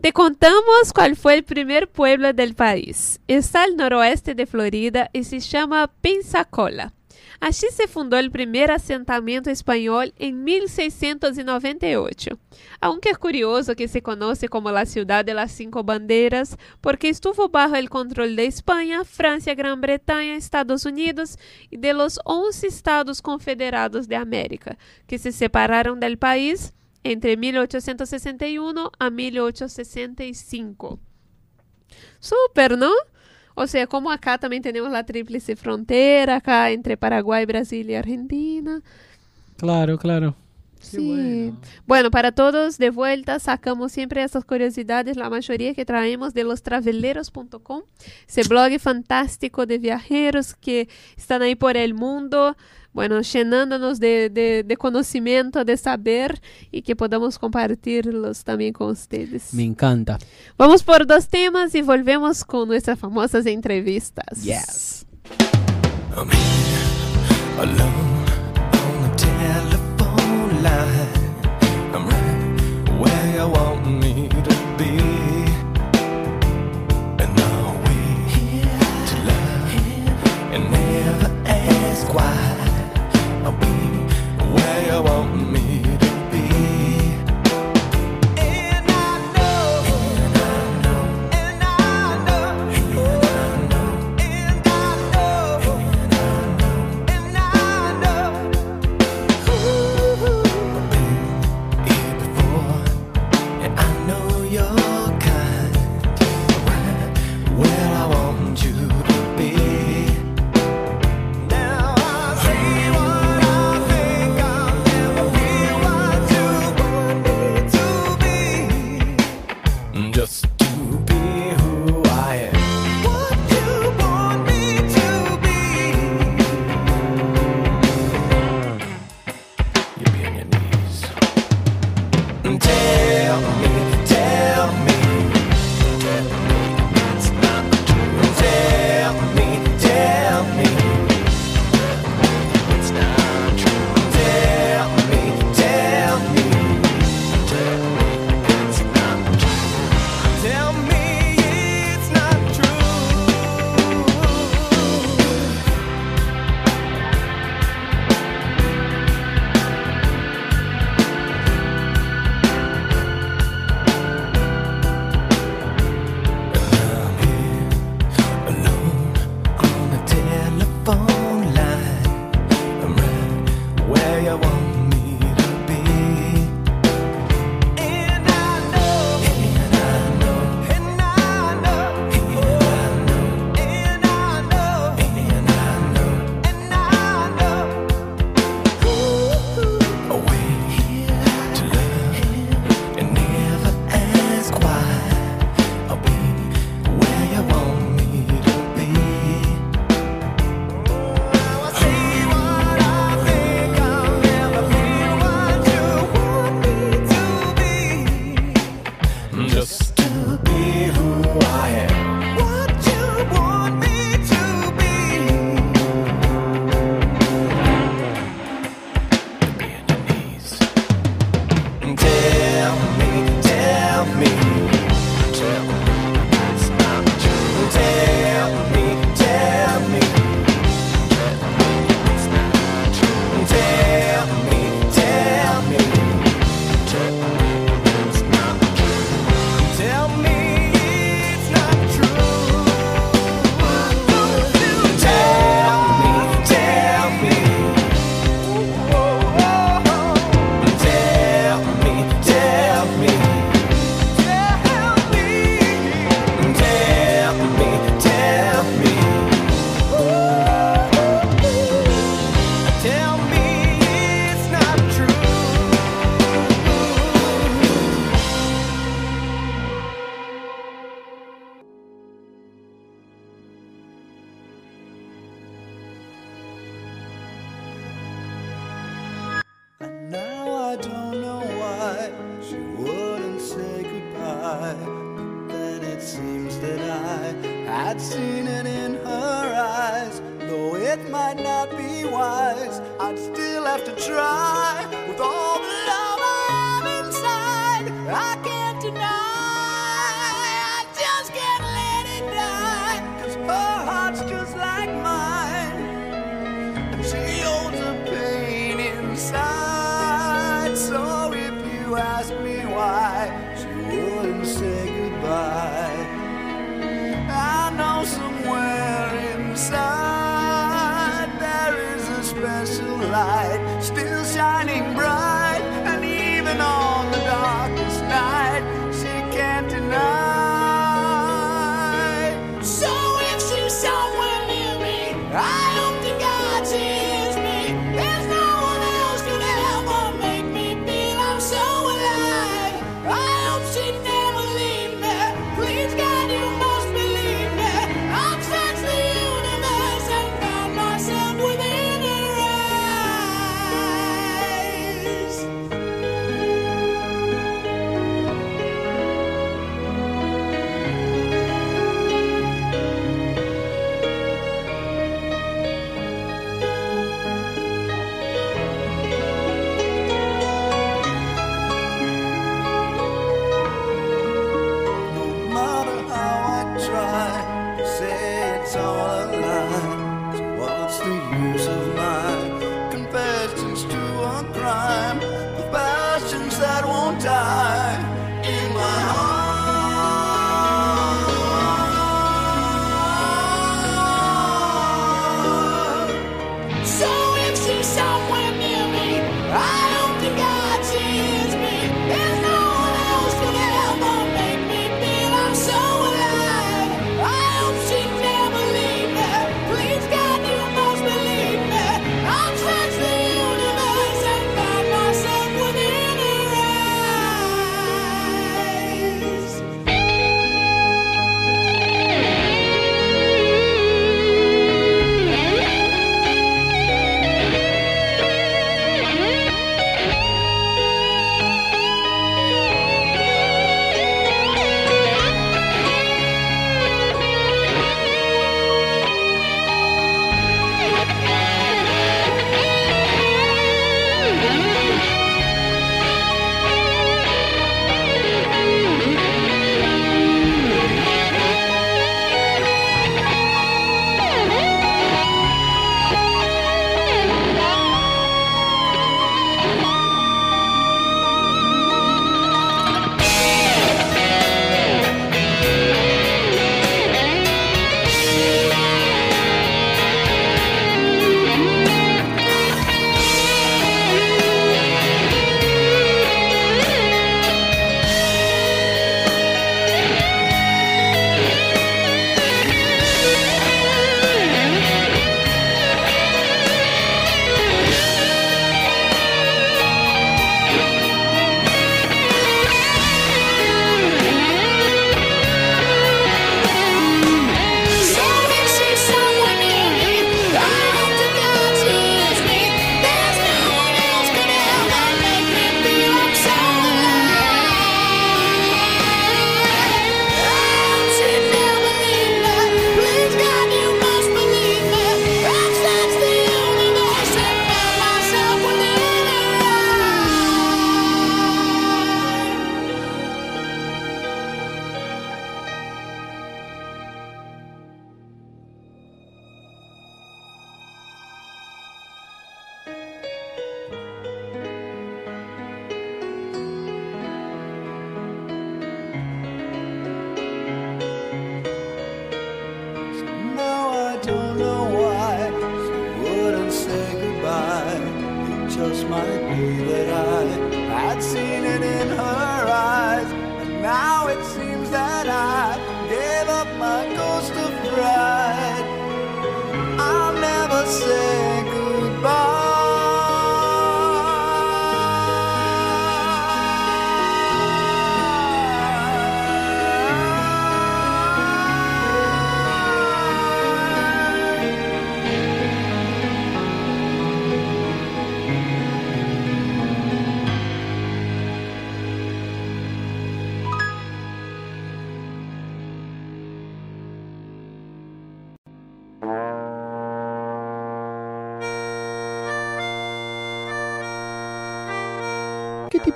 Te contamos cuál fue el primer pueblo del país. Está al noroeste de Florida y se llama Pensacola. Allí se fundó el primer asentamiento español en 1698. Aunque es curioso que se conoce como la ciudad de las cinco banderas, porque estuvo bajo el control de España, Francia, Gran Bretaña, Estados Unidos y de los 11 estados confederados de América, que se separaron del país entre 1861 a 1865. Súper, ¿no? O sea, como acá también tenemos la tríplice frontera, acá entre Paraguay, Brasil y Argentina. Claro, claro. Sí. bueno. Bueno, para todos, de vuelta, sacamos siempre esas curiosidades, la mayoría que traemos de lostraveleros.com, ese blog fantástico de viajeros que están ahí por el mundo, bueno, llenándonos de, de, de conocimiento, de saber y que podamos compartirlos también con ustedes. Me encanta. Vamos por dos temas y volvemos con nuestras famosas entrevistas. Yes. I'm here alone on the telephone line. I'm right where you want me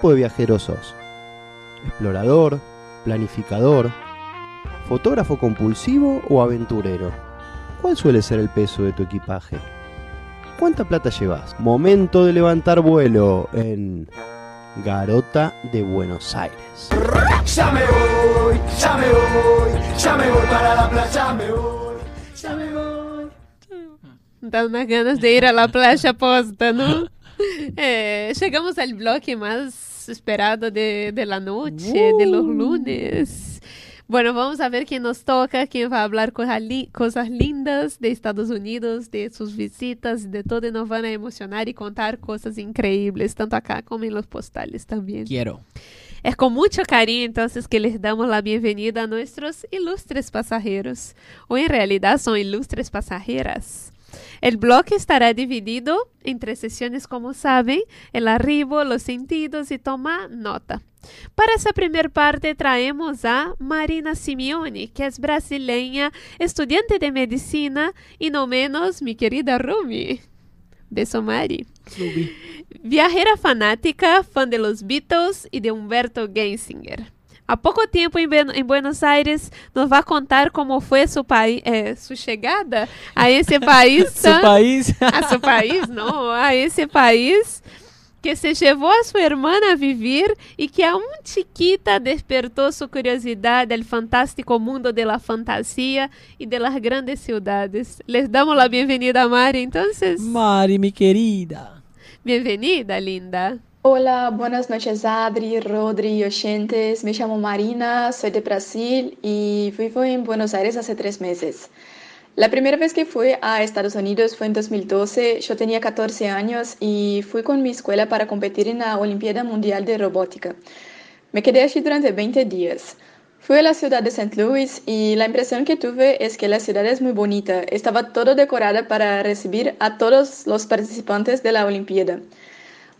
tipo de viajero sos? ¿Explorador? ¿Planificador? ¿Fotógrafo compulsivo o aventurero? ¿Cuál suele ser el peso de tu equipaje? ¿Cuánta plata llevas? Momento de levantar vuelo en Garota de Buenos Aires. Ya me voy, ya me voy, ya me voy para la playa, me voy, ya me voy. Dá umas ganas de ir a la playa posta, ¿no? Eh, chegamos al bloque más esperado de, de la noche, de los lunes. Bueno, vamos a ver quién nos toca, quién va a hablar cosas lindas de Estados Unidos, de sus visitas, de todo, y nos van a emocionar y contar cosas increíbles, tanto acá como en los postales también. Quiero. Es con mucho cariño entonces que les damos la bienvenida a nuestros ilustres pasajeros, o en realidad son ilustres pasajeras. El bloque estará dividido en tres sesiones, como saben, el arribo, los sentidos y toma nota. Para esa primera parte traemos a Marina Simeone, que es brasileña, estudiante de medicina y no menos mi querida Rumi. Beso Mari. Viajera fanática, fan de los Beatles y de Humberto Geinsinger. Há pouco tempo em, Ben- em Buenos Aires, nos vai contar como foi su país, eh, sua chegada a esse país. Tan- país. a su país, não, a esse país que se llevou a sua irmã a viver e que aún chiquita despertou sua curiosidade al fantástico mundo de la fantasía y de las grandes ciudades. Les damos a Mari, entonces. Mari, mi querida. Bienvenida, linda. Hola, buenas noches Adri, Rodri oyentes. Me llamo Marina, soy de Brasil y vivo en Buenos Aires hace tres meses. La primera vez que fui a Estados Unidos fue en 2012, yo tenía 14 años y fui con mi escuela para competir en la Olimpiada Mundial de Robótica. Me quedé allí durante 20 días. Fui a la ciudad de St. Louis y la impresión que tuve es que la ciudad es muy bonita. Estaba todo decorada para recibir a todos los participantes de la Olimpiada.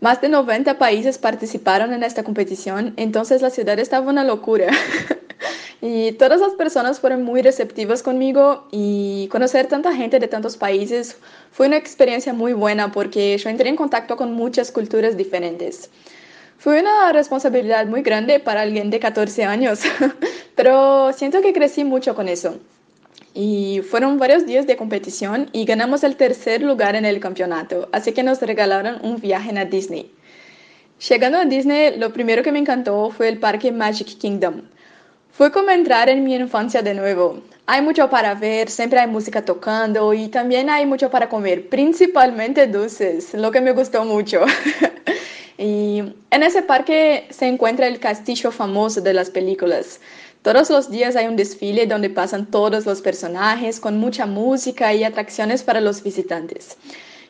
Más de 90 países participaron en esta competición, entonces la ciudad estaba una locura. y todas las personas fueron muy receptivas conmigo y conocer tanta gente de tantos países fue una experiencia muy buena porque yo entré en contacto con muchas culturas diferentes. Fue una responsabilidad muy grande para alguien de 14 años, pero siento que crecí mucho con eso. Y fueron varios días de competición y ganamos el tercer lugar en el campeonato, así que nos regalaron un viaje a Disney. Llegando a Disney, lo primero que me encantó fue el parque Magic Kingdom. Fue como entrar en mi infancia de nuevo. Hay mucho para ver, siempre hay música tocando y también hay mucho para comer, principalmente dulces, lo que me gustó mucho. y en ese parque se encuentra el castillo famoso de las películas. Todos los días hay un desfile donde pasan todos los personajes con mucha música y atracciones para los visitantes.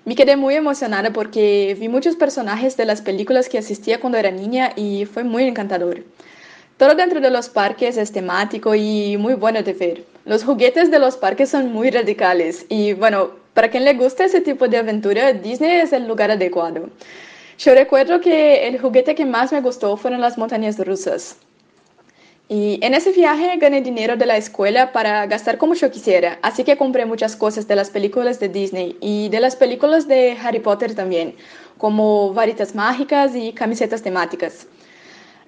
Me quedé muy emocionada porque vi muchos personajes de las películas que asistía cuando era niña y fue muy encantador. Todo dentro de los parques es temático y muy bueno de ver. Los juguetes de los parques son muy radicales y bueno, para quien le gusta ese tipo de aventura, Disney es el lugar adecuado. Yo recuerdo que el juguete que más me gustó fueron las montañas rusas. Y en ese viaje gané dinero de la escuela para gastar como yo quisiera, así que compré muchas cosas de las películas de Disney y de las películas de Harry Potter también, como varitas mágicas y camisetas temáticas.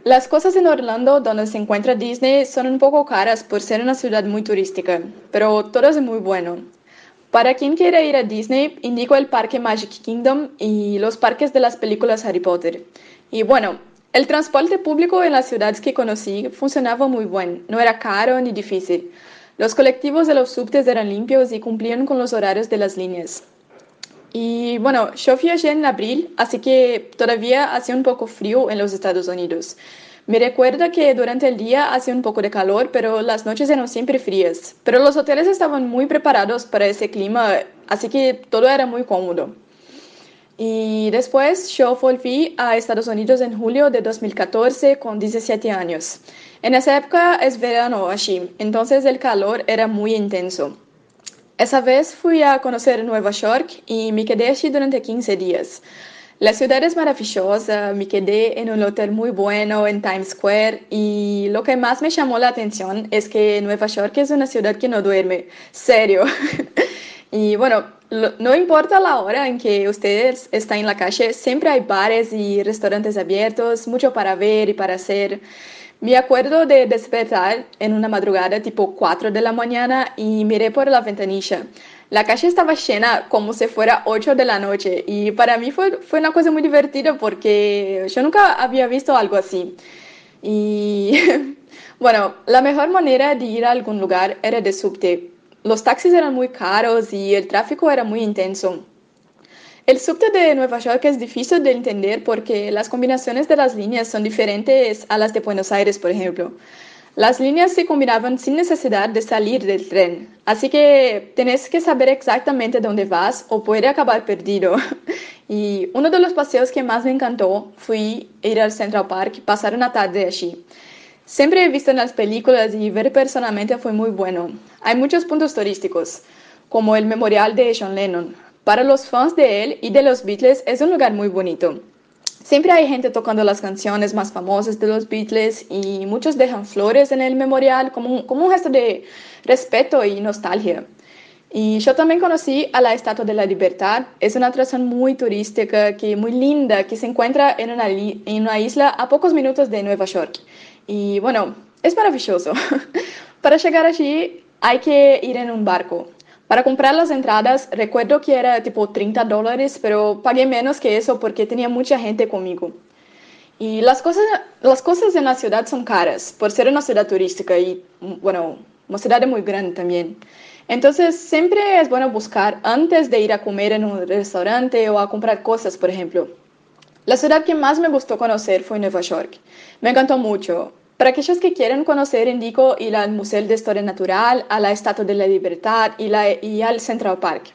Las cosas en Orlando, donde se encuentra Disney, son un poco caras por ser una ciudad muy turística, pero todo es muy bueno. Para quien quiera ir a Disney, indico el parque Magic Kingdom y los parques de las películas Harry Potter. Y bueno, el transporte público en las ciudades que conocí funcionaba muy bien, no era caro ni difícil. Los colectivos de los subtes eran limpios y cumplían con los horarios de las líneas. Y bueno, yo allí en abril, así que todavía hacía un poco frío en los Estados Unidos. Me recuerda que durante el día hacía un poco de calor, pero las noches eran siempre frías. Pero los hoteles estaban muy preparados para ese clima, así que todo era muy cómodo. Y después yo volví a Estados Unidos en julio de 2014 con 17 años. En esa época es verano allí, entonces el calor era muy intenso. Esa vez fui a conocer Nueva York y me quedé allí durante 15 días. La ciudad es maravillosa, me quedé en un hotel muy bueno en Times Square y lo que más me llamó la atención es que Nueva York es una ciudad que no duerme, serio. Y bueno, no importa la hora en que ustedes están en la calle, siempre hay bares y restaurantes abiertos, mucho para ver y para hacer. Me acuerdo de despertar en una madrugada tipo 4 de la mañana y miré por la ventanilla. La calle estaba llena como si fuera 8 de la noche y para mí fue, fue una cosa muy divertida porque yo nunca había visto algo así. Y bueno, la mejor manera de ir a algún lugar era de subte. Los taxis eran muy caros y el tráfico era muy intenso. El subte de Nueva York es difícil de entender porque las combinaciones de las líneas son diferentes a las de Buenos Aires, por ejemplo. Las líneas se combinaban sin necesidad de salir del tren, así que tenés que saber exactamente dónde vas o puede acabar perdido. Y uno de los paseos que más me encantó fue ir al Central Park y pasar una tarde allí. Siempre he visto en las películas y ver personalmente fue muy bueno. Hay muchos puntos turísticos, como el memorial de John Lennon. Para los fans de él y de los Beatles es un lugar muy bonito. Siempre hay gente tocando las canciones más famosas de los Beatles y muchos dejan flores en el memorial como un, como un gesto de respeto y nostalgia. Y yo también conocí a la Estatua de la Libertad. Es una atracción muy turística, que muy linda, que se encuentra en una, en una isla a pocos minutos de Nueva York. Y bueno, es maravilloso. Para llegar allí hay que ir en un barco. Para comprar las entradas, recuerdo que era tipo 30 dólares, pero pagué menos que eso porque tenía mucha gente conmigo. Y las cosas, las cosas en la ciudad son caras, por ser una ciudad turística y, bueno, una ciudad muy grande también. Entonces, siempre es bueno buscar antes de ir a comer en un restaurante o a comprar cosas, por ejemplo. La ciudad que más me gustó conocer fue Nueva York. Me encantó mucho. Para aquellos que quieren conocer, indico ir al Museo de Historia Natural, a la Estatua de la Libertad y, la- y al Central Park.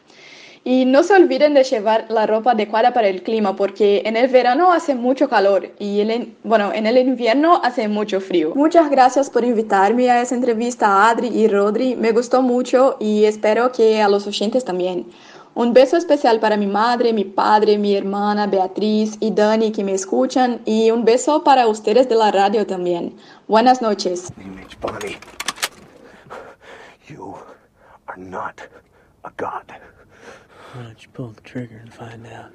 Y no se olviden de llevar la ropa adecuada para el clima, porque en el verano hace mucho calor y el bueno, en el invierno hace mucho frío. Muchas gracias por invitarme a esa entrevista Adri y Rodri. Me gustó mucho y espero que a los oyentes también. Un beso especial para mi madre, mi padre, mi hermana Beatriz y Dani que me escuchan y un beso para ustedes de la radio también. Buenas noches. Mitch Bonnie, you are not a god. Why don't you pull the trigger and find out?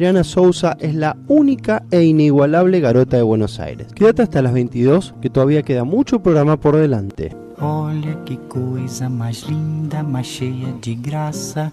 Adriana Souza es la única e inigualable garota de Buenos Aires. Quédate hasta las 22, que todavía queda mucho programa por delante. Olha que coisa mais linda, mais cheia de graça,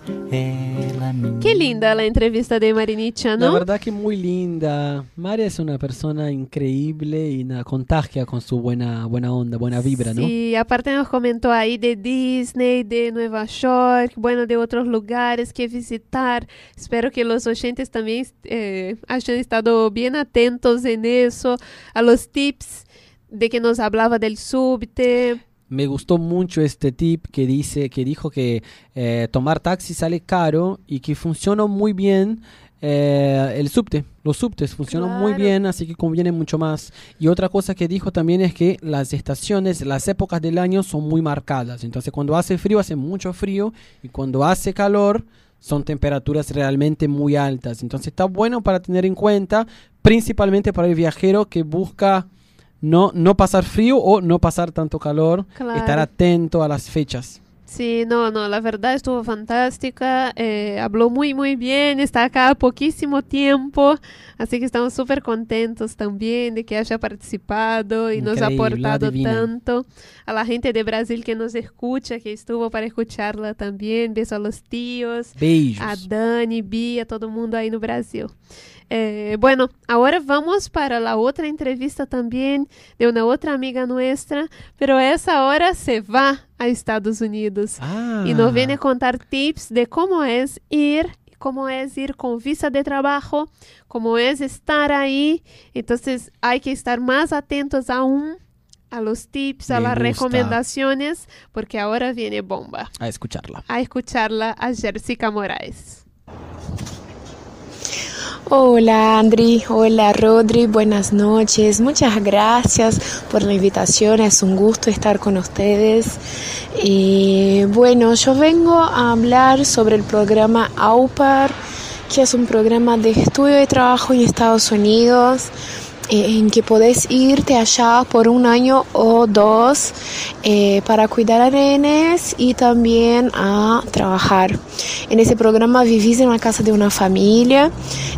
Qué linda la entrevista de Marinicha, La ¿no? verdad que muy linda. María es una persona increíble y na- contagia con su buena, buena onda, buena vibra, ¿no? Sí, aparte nos comentó ahí de Disney, de Nueva York, bueno, de otros lugares que visitar. Espero que los oyentes también eh, hayan estado bien atentos en eso, a los tips de que nos hablaba del subte. Me gustó mucho este tip que dice, que dijo que eh, tomar taxi sale caro y que funciona muy bien eh, el subte. Los subtes funcionan muy bien, así que conviene mucho más. Y otra cosa que dijo también es que las estaciones, las épocas del año son muy marcadas. Entonces cuando hace frío hace mucho frío y cuando hace calor son temperaturas realmente muy altas. Entonces está bueno para tener en cuenta, principalmente para el viajero que busca no, no pasar frío o no pasar tanto calor, Claro. estar atento a las fechas. Sí, no, no, la verdad estuvo fantástica, eh, habló muy, muy bien, está acá poquísimo tiempo, así que estamos súper contentos también de que haya participado y nos ha aportado tanto. A la gente de Brasil que nos escucha, que estuvo para escucharla también, beso a los tíos, Beijos. a Dani, Bia, todo mundo aí no Brasil. Eh, bueno, ahora vamos para la otra entrevista también de una otra amiga nuestra, pero esa ahora se va a Estados Unidos y nos viene a contar tips de cómo es ir, cómo es ir con visa de trabajo, cómo es estar ahí. Entonces hay que estar más atentos aún a los tips, a Me las gusta. recomendaciones, porque ahora viene bomba. A escucharla. A escucharla a Jessica Moraes. Hola Andri, hola Rodri, buenas noches. Muchas gracias por la invitación, es un gusto estar con ustedes. Bueno, yo vengo a hablar sobre el programa AUPAR, que es un programa de estudio y trabajo en Estados Unidos en que podés irte allá por un año o dos eh, para cuidar a nenes y también a trabajar. En ese programa vivís en la casa de una familia,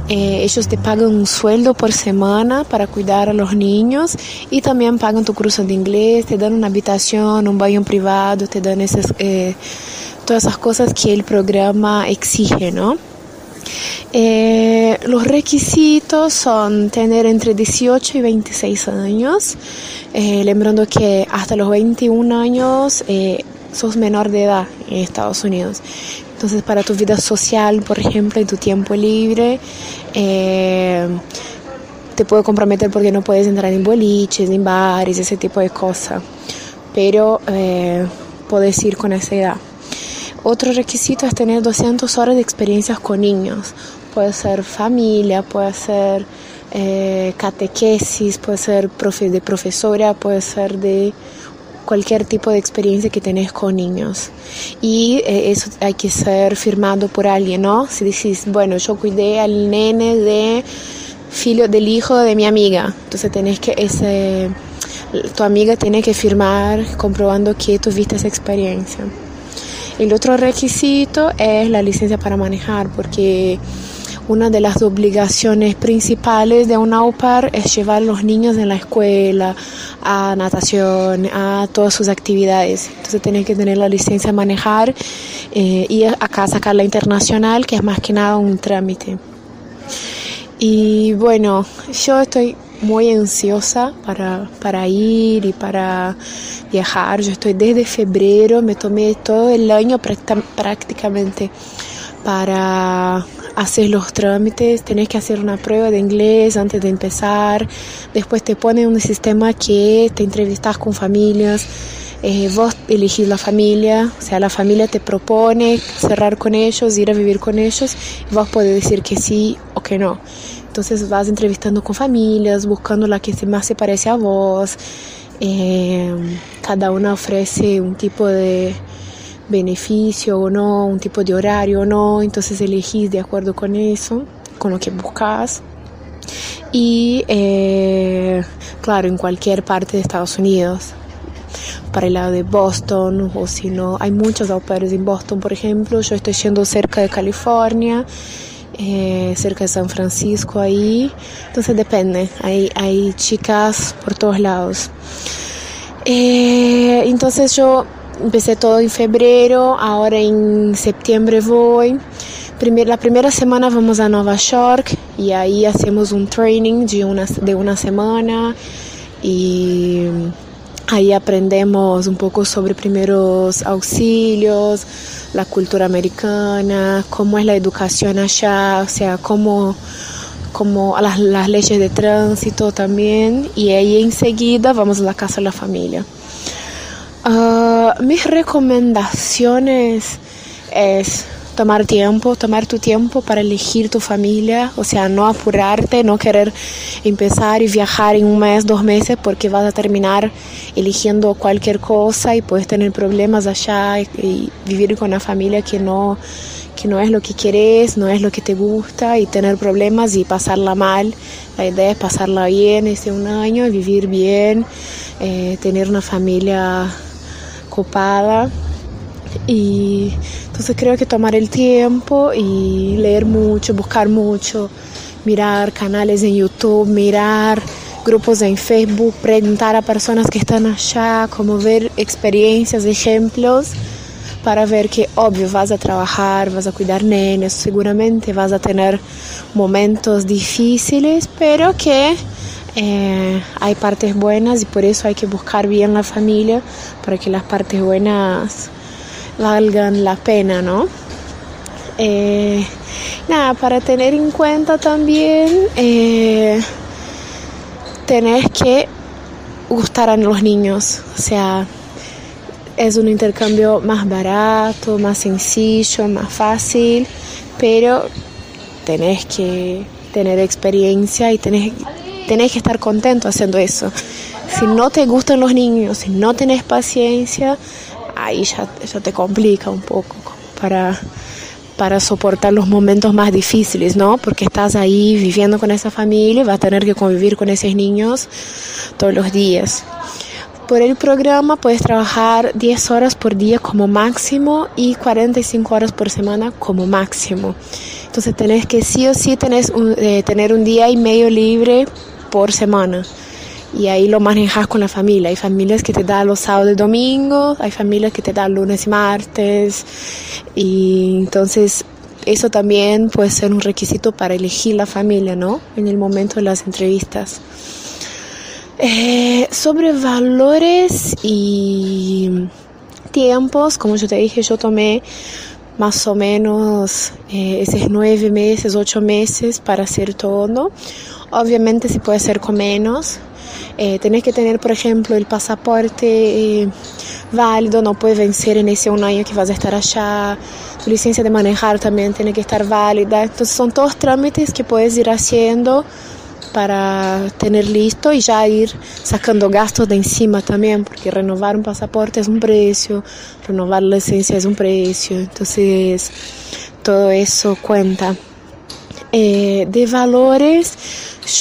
eh, ellos te pagan un sueldo por semana para cuidar a los niños y también pagan tu curso de inglés, te dan una habitación, un baño privado, te dan esas, eh, todas esas cosas que el programa exige, ¿no? Eh, los requisitos son tener entre 18 y 26 años, eh, lembrando que hasta los 21 años eh, sos menor de edad en Estados Unidos. Entonces para tu vida social, por ejemplo, y tu tiempo libre, eh, te puedo comprometer porque no puedes entrar en boliches, en bares, ese tipo de cosas. Pero eh, puedes ir con esa edad. Otro requisito es tener 200 horas de experiencias con niños. Puede ser familia, puede ser eh, catequesis, puede ser profe de profesora, puede ser de cualquier tipo de experiencia que tenés con niños. Y eh, eso hay que ser firmado por alguien, ¿no? Si decís, bueno, yo cuidé al nene de filho del hijo de mi amiga, entonces tenés que ese tu amiga tiene que firmar comprobando que tuviste esa experiencia. El otro requisito es la licencia para manejar, porque una de las obligaciones principales de un au pair es llevar a los niños en la escuela, a natación, a todas sus actividades. Entonces tienes que tener la licencia de manejar eh, y acá sacar la internacional, que es más que nada un trámite. Y bueno, yo estoy muy ansiosa para, para ir y para viajar. Yo estoy desde febrero, me tomé todo el año prácticamente para hacer los trámites. Tenés que hacer una prueba de inglés antes de empezar. Después te ponen un sistema que te entrevistas con familias. Eh, vos elegís la familia, o sea, la familia te propone cerrar con ellos, ir a vivir con ellos, y vos podés decir que sí o que no. Entonces vas entrevistando con familias, buscando la que más se parece a vos. Eh, cada una ofrece un tipo de beneficio o no, un tipo de horario o no, entonces elegís de acuerdo con eso, con lo que buscas. Y eh, claro, en cualquier parte de Estados Unidos, para el lado de Boston, o si no, hay muchos au pairs en Boston, por ejemplo, yo estoy yendo cerca de California. Eh, cerca de San Francisco ahí. Entonces depende, hay, hay chicas por todos lados. Eh, entonces yo empecé todo en febrero, ahora en septiembre voy. Primer- la primera semana vamos a Nueva York y ahí hacemos un training de una, de una semana y ahí aprendemos un poco sobre primeros auxilios, la cultura americana, cómo es la educación allá, o sea, cómo, cómo las, las leyes de tránsito también y ahí enseguida vamos a la casa de la familia. Ah, mis recomendaciones es tomar tiempo, tomar tu tiempo para elegir tu familia, o sea, no apurarte, no querer empezar y viajar en un mes, dos meses, porque vas a terminar eligiendo cualquier cosa y puedes tener problemas allá y, vivir con una familia que no, que no es lo que quieres, no es lo que te gusta y tener problemas y pasarla mal. La idea es pasarla bien ese un año, vivir bien, eh, tener una familia copada y entonces creo que tomar el tiempo y leer mucho, buscar mucho, mirar canales en YouTube, mirar grupos en Facebook, preguntar a personas que están allá, como ver experiencias, ejemplos, para ver que obvio vas a trabajar, vas a cuidar nenes, seguramente vas a tener momentos difíciles, pero que eh, hay partes buenas y por eso hay que buscar bien la familia para que las partes buenas valgan la pena, ¿no? Eh, nada, para tener en cuenta también, eh, que gustar a los niños, o sea, es un intercambio más barato, más sencillo, más fácil, pero tenés que tener experiencia y tenés, tenés que estar contento haciendo eso. Si no te gustan los niños, si no tenés paciencia, ahí ya, ya te complica un poco para, para soportar los momentos más difíciles, ¿no? Porque estás ahí viviendo con esa familia y vas a tener que convivir con esos niños todos los días. Por el programa puedes trabajar 10 horas por día como máximo y 45 horas por semana como máximo. Entonces tenés que sí o sí tenés eh, tener un día y medio libre por semana. Y ahí lo manejas con la familia. Hay familias que te dan los sábados y domingos, hay familias que te dan lunes y martes. Y entonces eso también puede ser un requisito para elegir la familia, ¿no? En el momento de las entrevistas. Eh, sobre valores y tiempos, como yo te dije, yo tomé más o menos eh, esos nueve meses, ocho meses para hacer todo. Obviamente se puede hacer con menos. Eh, tenés que tener, por ejemplo, el pasaporte eh, válido, no puede vencer en ese un año que vas a estar allá. Tu licencia de manejar también tiene que estar válida. Entonces son todos trámites que puedes ir haciendo para tener listo y ya ir sacando gastos de encima también, porque renovar un pasaporte es un precio, renovar la licencia es un precio, entonces todo eso cuenta. Eh, de valores,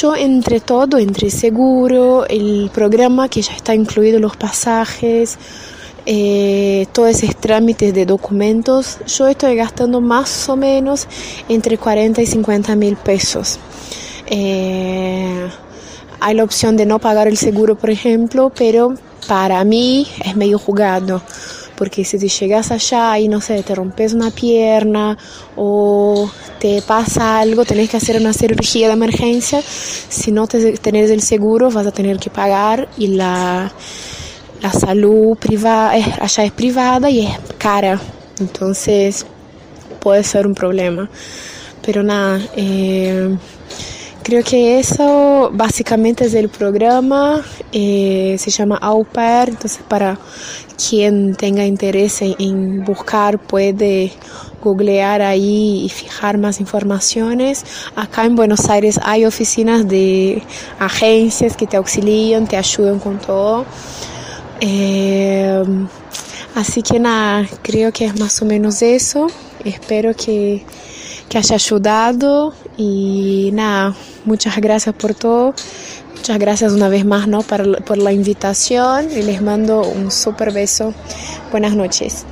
yo entre todo, entre seguro, el programa que ya está incluido los pasajes, eh, todos esos trámites de documentos, yo estoy gastando más o menos entre 40 y 50 mil pesos. Eh, hay la opción de no pagar el seguro, por ejemplo, pero para mí es medio jugado. Porque si te llegas allá y no sé, te rompes una pierna o te pasa algo, tenés que hacer una cirugía de emergencia. Si no te, tenés el seguro, vas a tener que pagar y la, la salud privada allá es privada y es cara. Entonces puede ser un problema. Pero nada, eh, Creo que eso básicamente es el programa, eh, se llama Au Pair, entonces para quien tenga interés en, en buscar puede googlear ahí y fijar más informaciones. Acá en Buenos Aires hay oficinas de agencias que te auxilian, te ayudan con todo. Eh, así que nada, creo que es más o menos eso. Espero que, que haya ayudado y nada, muchas gracias por todo. Muchas gracias una vez más ¿no? por, por la invitación y les mando un super beso. Buenas noches.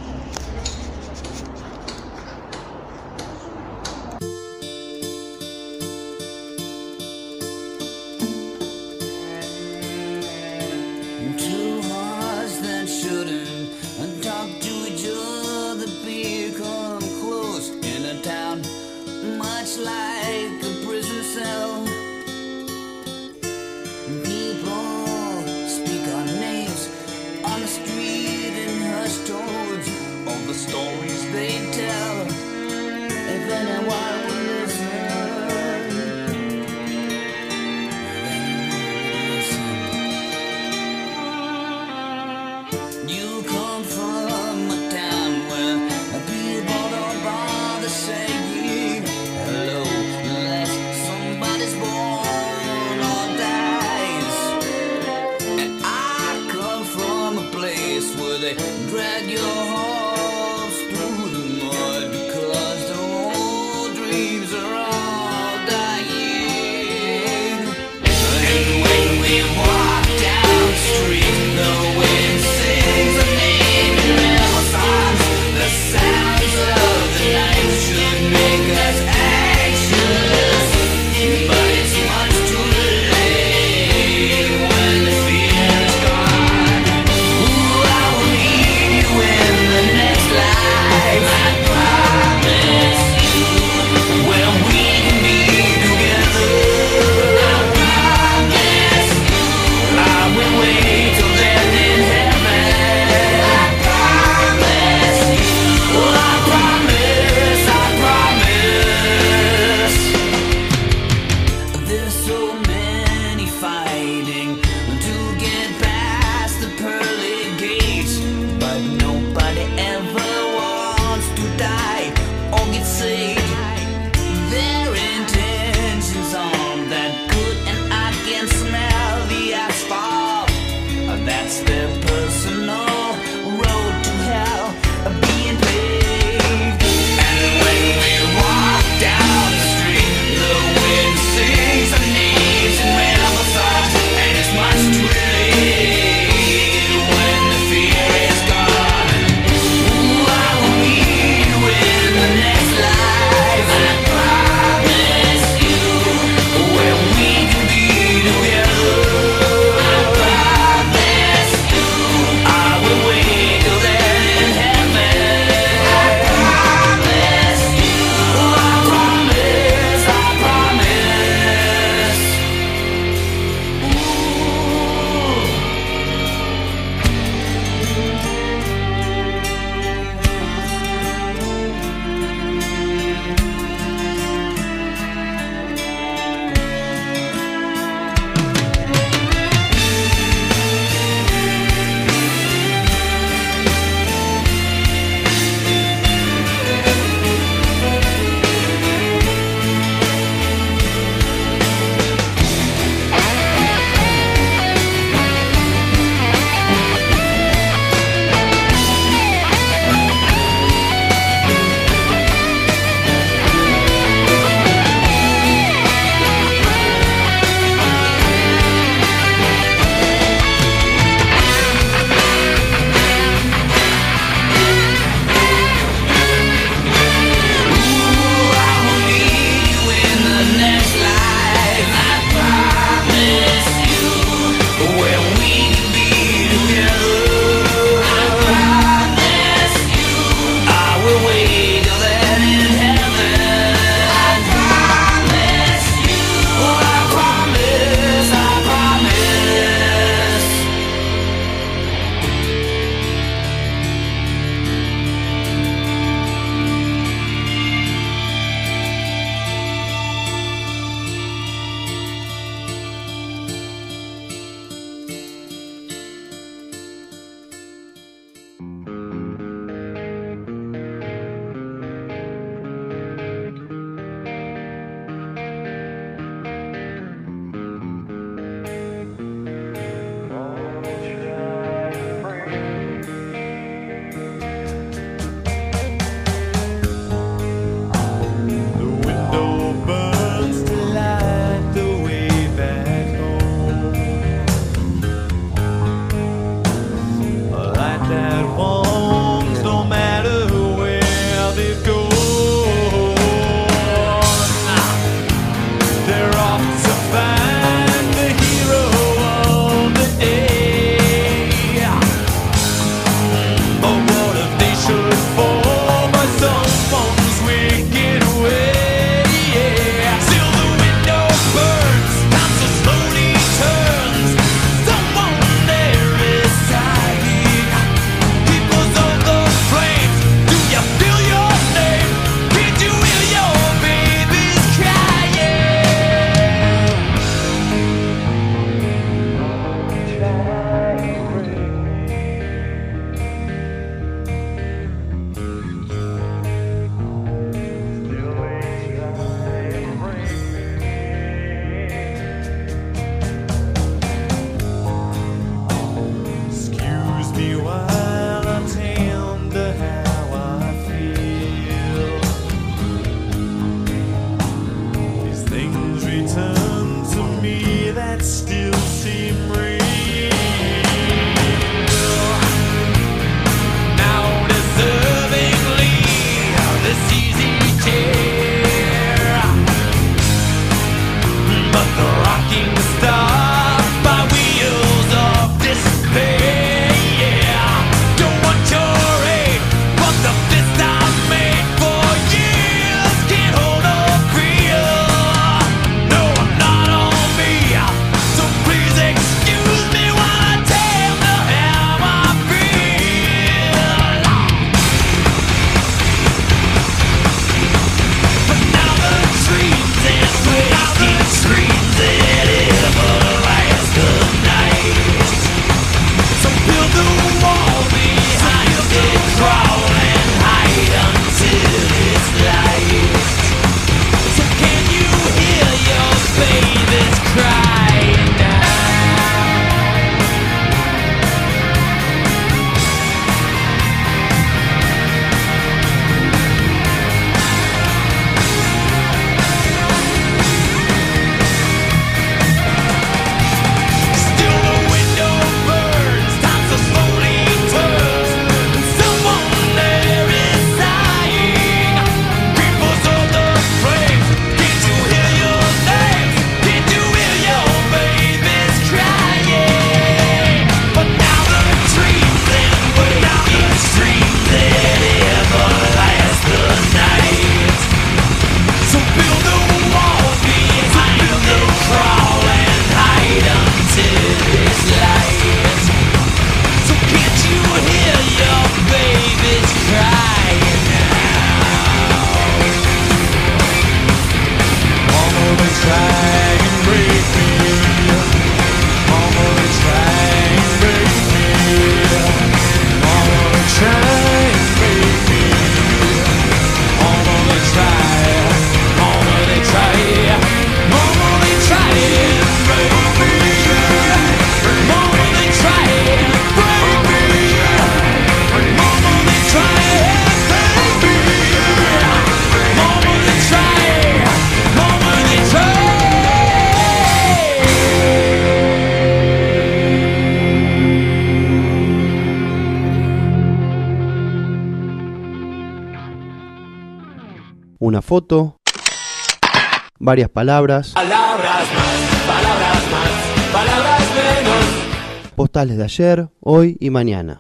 Varias palabras, Palabras más, palabras más, palabras menos. postales de ayer, hoy y mañana.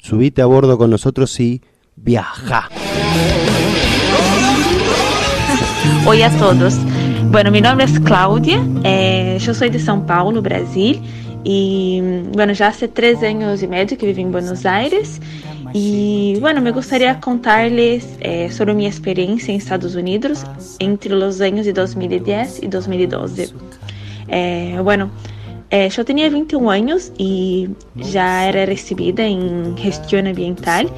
Subite a bordo con nosotros y viaja. Oi a todos. Bueno, mi nombre es Claudia, eh, yo soy de São Paulo, Brasil, y bueno, ya hace tres años y medio que vivo en Buenos Aires. Y bueno, me gustaría contarles eh, sobre mi experiencia en Estados Unidos entre los años de 2010 y 2012. Eh, bueno, eh, yo tenía 21 años y ya era recibida en gestión ambiental,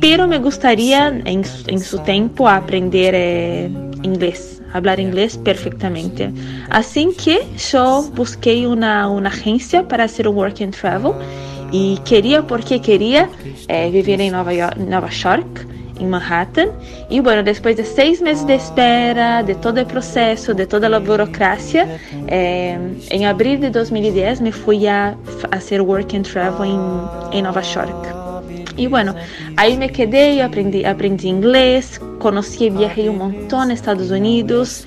pero me gustaría en, su- en su tiempo aprender inglés, hablar inglés perfectamente. Así que yo busqué una, una agencia para hacer un work and travel y quería porque quería eh, vivir en Nueva York, Nueva York, en Manhattan. Y bueno, después de seis meses de espera, de todo el proceso, de toda la burocracia, eh, en abril de 2010 me fui a f- hacer work and travel en, en Nueva York. Y bueno, ahí me quedé, y aprendí, aprendí inglés, conocí, viajé un montón a Estados Unidos.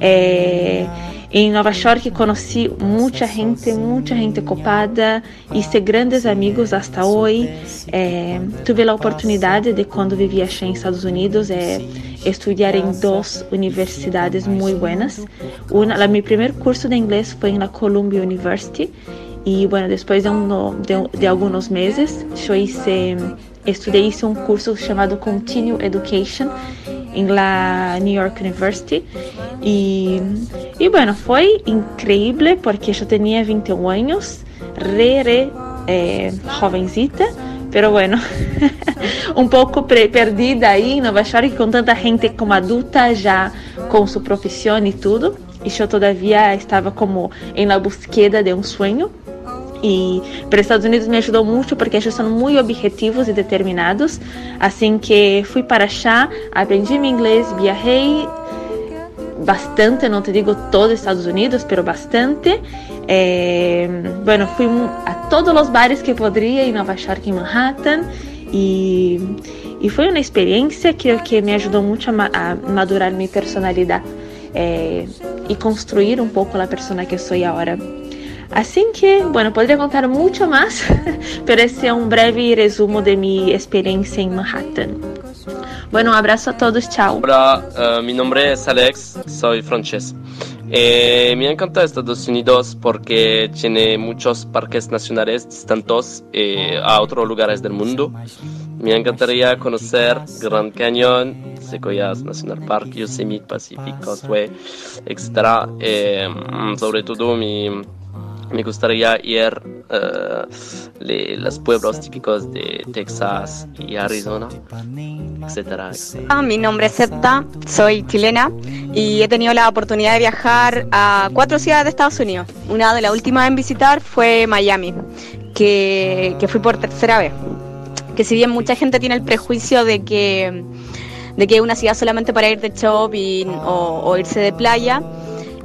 eh, en Nueva York conocí mucha gente, mucha gente copada, hice grandes amigos hasta hoy. Eh, tuve la oportunidad de cuando vivía allá en Estados Unidos eh, estudiar en dos universidades muy buenas. La- mi primer curso de inglés fue en la Columbia University y bueno, de, uno- de, de meses, estudié, hice un curso llamado Continue Education en la New York University. Y, y bueno, fue increíble porque yo tenía 21 años, re, re eh, jovencita, pero bueno, un poco pre- perdida ahí en Nueva York con tanta gente como adulta ya con su profesión y todo. Y yo todavía estaba como en la búsqueda de un sueño. Y pero Estados Unidos me ajudou muito porque eles são muito objetivos e determinados. Assim que fui para allá, aprendi meu inglês, viajei bastante, não te digo todo Estados Unidos, pero bastante. Eh, bueno, fui a todos os bares que poderia em Nova York, em Manhattan. E, e foi uma experiência que, que me ajudou muito a, a madurar minha personalidade eh, e construir um pouco a pessoa que sou agora. Así que, bueno, podría contar mucho más, pero ese es un breve resumen de mi experiencia en Manhattan. Bueno, un abrazo a todos, chao. Hola, eh, mi nombre es Alex, soy francés. Eh, me encanta Estados Unidos porque tiene muchos parques nacionales distintos eh, a otros lugares del mundo. Me encantaría conocer Grand Canyon, Sequoias National Park, Yosemite Pacific etc. Eh, sobre todo mi, me gustaría ir a los pueblos típicos de Texas y Arizona, etcétera. Ah, Mi nombre es Septa, soy chilena y he tenido la oportunidad de viajar a cuatro ciudades de Estados Unidos. Una de las últimas en visitar fue Miami, que, que fui por tercera vez. Que si bien mucha gente tiene el prejuicio de que, de que es una ciudad solamente para ir de shopping o irse de playa,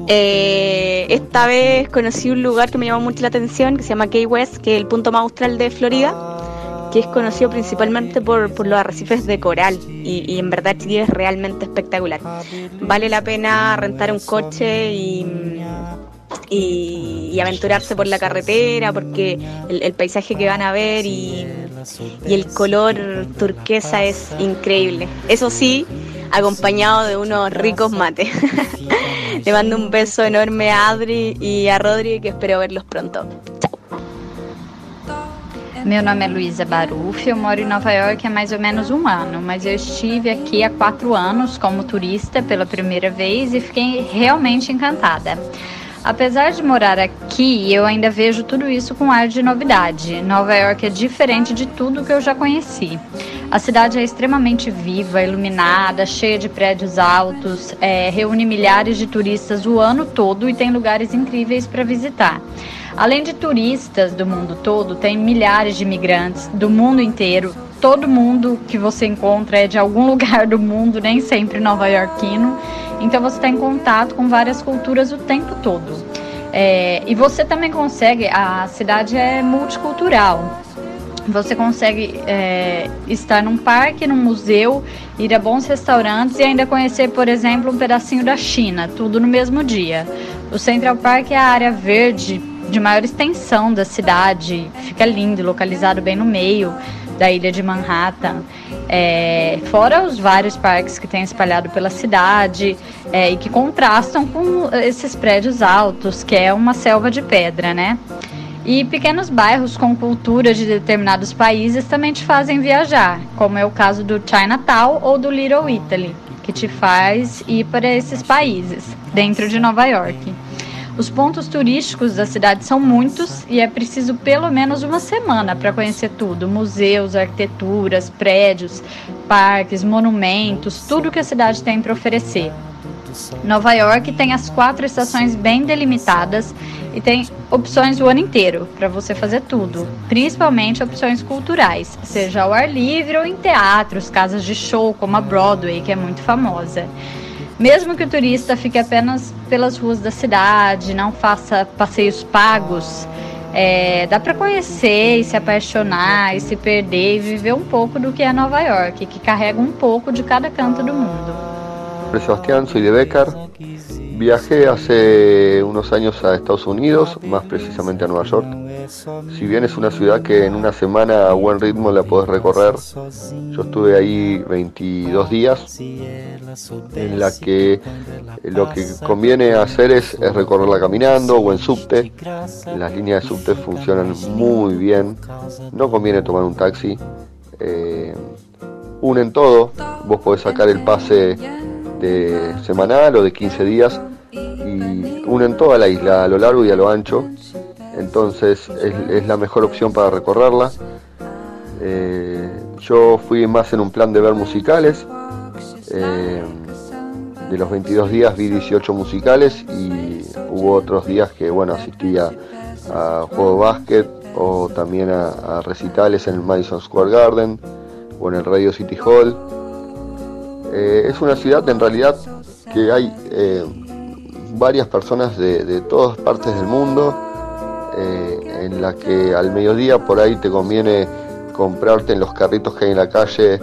eh, esta vez conocí un lugar que me llamó mucho la atención, que se llama Key West, que es el punto más austral de Florida que es conocido principalmente por, por los arrecifes de coral y, en verdad Chile es realmente espectacular. Vale la pena rentar un coche y, y, y aventurarse por la carretera porque el, el paisaje que van a ver y, y el color turquesa es increíble. Eso sí, acompañado de unos ricos mates. Le mando un beso enorme a Adri y a Rodri que espero verlos pronto. Meu nome é Luísa Baruf, eu moro em Nova York há mais ou menos um ano, mas eu estive aqui há quatro anos como turista pela primeira vez e fiquei realmente encantada. Apesar de morar aqui, eu ainda vejo tudo isso com ar de novidade. Nova York é diferente de tudo que eu já conheci. A cidade é extremamente viva, iluminada, cheia de prédios altos, é, reúne milhares de turistas o ano todo e tem lugares incríveis para visitar. Além de turistas do mundo todo, tem milhares de imigrantes do mundo inteiro. Todo mundo que você encontra é de algum lugar do mundo, nem sempre nova-iorquino. Então você está em contato com várias culturas o tempo todo. É, e você também consegue, a cidade é multicultural. Você consegue é, estar num parque, num museu, ir a bons restaurantes e ainda conhecer, por exemplo, um pedacinho da China, tudo no mesmo dia. O Central Park é a área verde de maior extensão da cidade, fica lindo, localizado bem no meio da ilha de Manhattan. É, fora os vários parques que tem espalhado pela cidade é, e que contrastam com esses prédios altos, que é uma selva de pedra, né? E pequenos bairros com cultura de determinados países também te fazem viajar, como é o caso do Chinatown ou do Little Italy, que te faz ir para esses países, dentro de Nova York. Os pontos turísticos da cidade são muitos e é preciso pelo menos uma semana para conhecer tudo: museus, arquiteturas, prédios, parques, monumentos, tudo que a cidade tem para oferecer. Nova York tem as quatro estações bem delimitadas e tem opções o ano inteiro para você fazer tudo, principalmente opções culturais, seja ao ar livre ou em teatros, casas de show como a Broadway, que é muito famosa. Mesmo que o turista fique apenas pelas ruas da cidade, não faça passeios pagos, é, dá para conhecer e se apaixonar e se perder e viver um pouco do que é Nova York, que carrega um pouco de cada canto do mundo. Sebastián. Viajé hace unos años a Estados Unidos, más precisamente a Nueva York. Si bien es una ciudad que en una semana a buen ritmo la podés recorrer, yo estuve ahí 22 días, en la que lo que conviene hacer es, es recorrerla caminando o en subte. Las líneas de subte funcionan muy bien, no conviene tomar un taxi. eh, unen todo, vos podés sacar el pase de semanal o de 15 días y unen toda la isla a lo largo y a lo ancho. Entonces es, la mejor opción para recorrerla. Eh, yo fui más en un plan de ver musicales. Eh, de los 22 días vi 18 musicales y hubo otros días que bueno asistía a juego de básquet o también a, a recitales en el Madison Square Garden o en el Radio City Hall. Eh, es una ciudad en realidad que hay eh, varias personas de, todas partes del mundo, eh, en la que al mediodía por ahí te conviene comprarte en los carritos que hay en la calle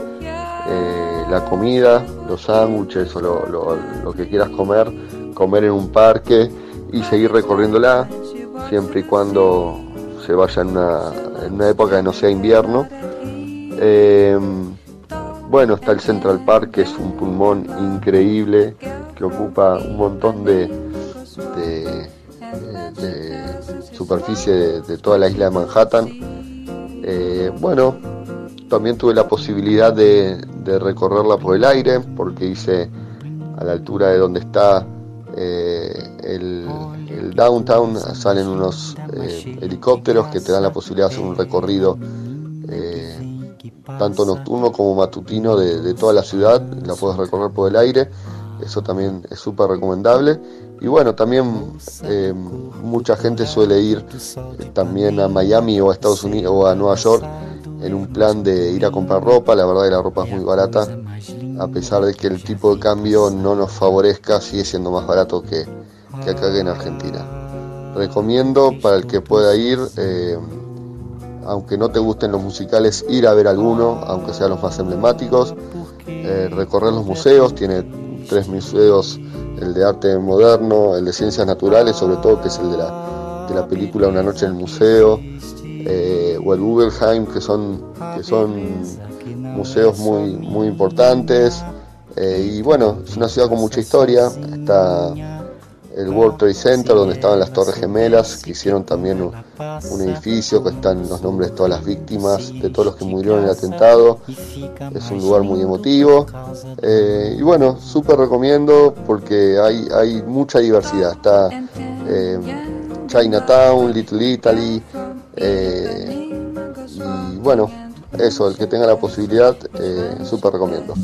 la comida, los sándwiches o lo, lo- lo que quieras comer, comer en un parque y seguir recorriéndola, siempre y cuando se vaya en una, en una época que no sea invierno. Bueno, está el Central Park, que es un pulmón increíble, que ocupa un montón de, superficie de, toda la isla de Manhattan. Eh, bueno, también tuve la posibilidad de, recorrerla por el aire, porque hice a la altura de donde está eh, el, downtown, salen unos eh, helicópteros que te dan la posibilidad de hacer un recorrido tanto nocturno como matutino de, de toda la ciudad, la puedes recorrer por el aire, eso también es súper recomendable. Y bueno, también eh, mucha gente suele ir eh, también a Miami o a Estados Unidos o a Nueva York en un plan de ir a comprar ropa, la verdad que la ropa es muy barata, a pesar de que el tipo de cambio no nos favorezca, sigue siendo más barato que, que acá que en Argentina. Recomiendo para el que pueda ir, eh, aunque no te gusten los musicales, ir a ver alguno, aunque sean los más emblemáticos, eh, recorrer los museos, tiene tres museos, el de arte moderno, el de ciencias naturales, sobre todo que es el de la, de la película Una noche en el museo, eh, o el Guggenheim, que son, que son museos muy, muy importantes. Eh, y bueno, es una ciudad con mucha historia, está el World Trade Center, donde estaban las Torres Gemelas, que hicieron también un, un edificio, que están los nombres de todas las víctimas, de todos los que murieron en el atentado. Es un lugar muy emotivo. Eh, y bueno, súper recomiendo porque hay, hay mucha diversidad. Está eh, Chinatown, Little Italy. eh, y bueno, eso, el que tenga la posibilidad, súper recomiendo.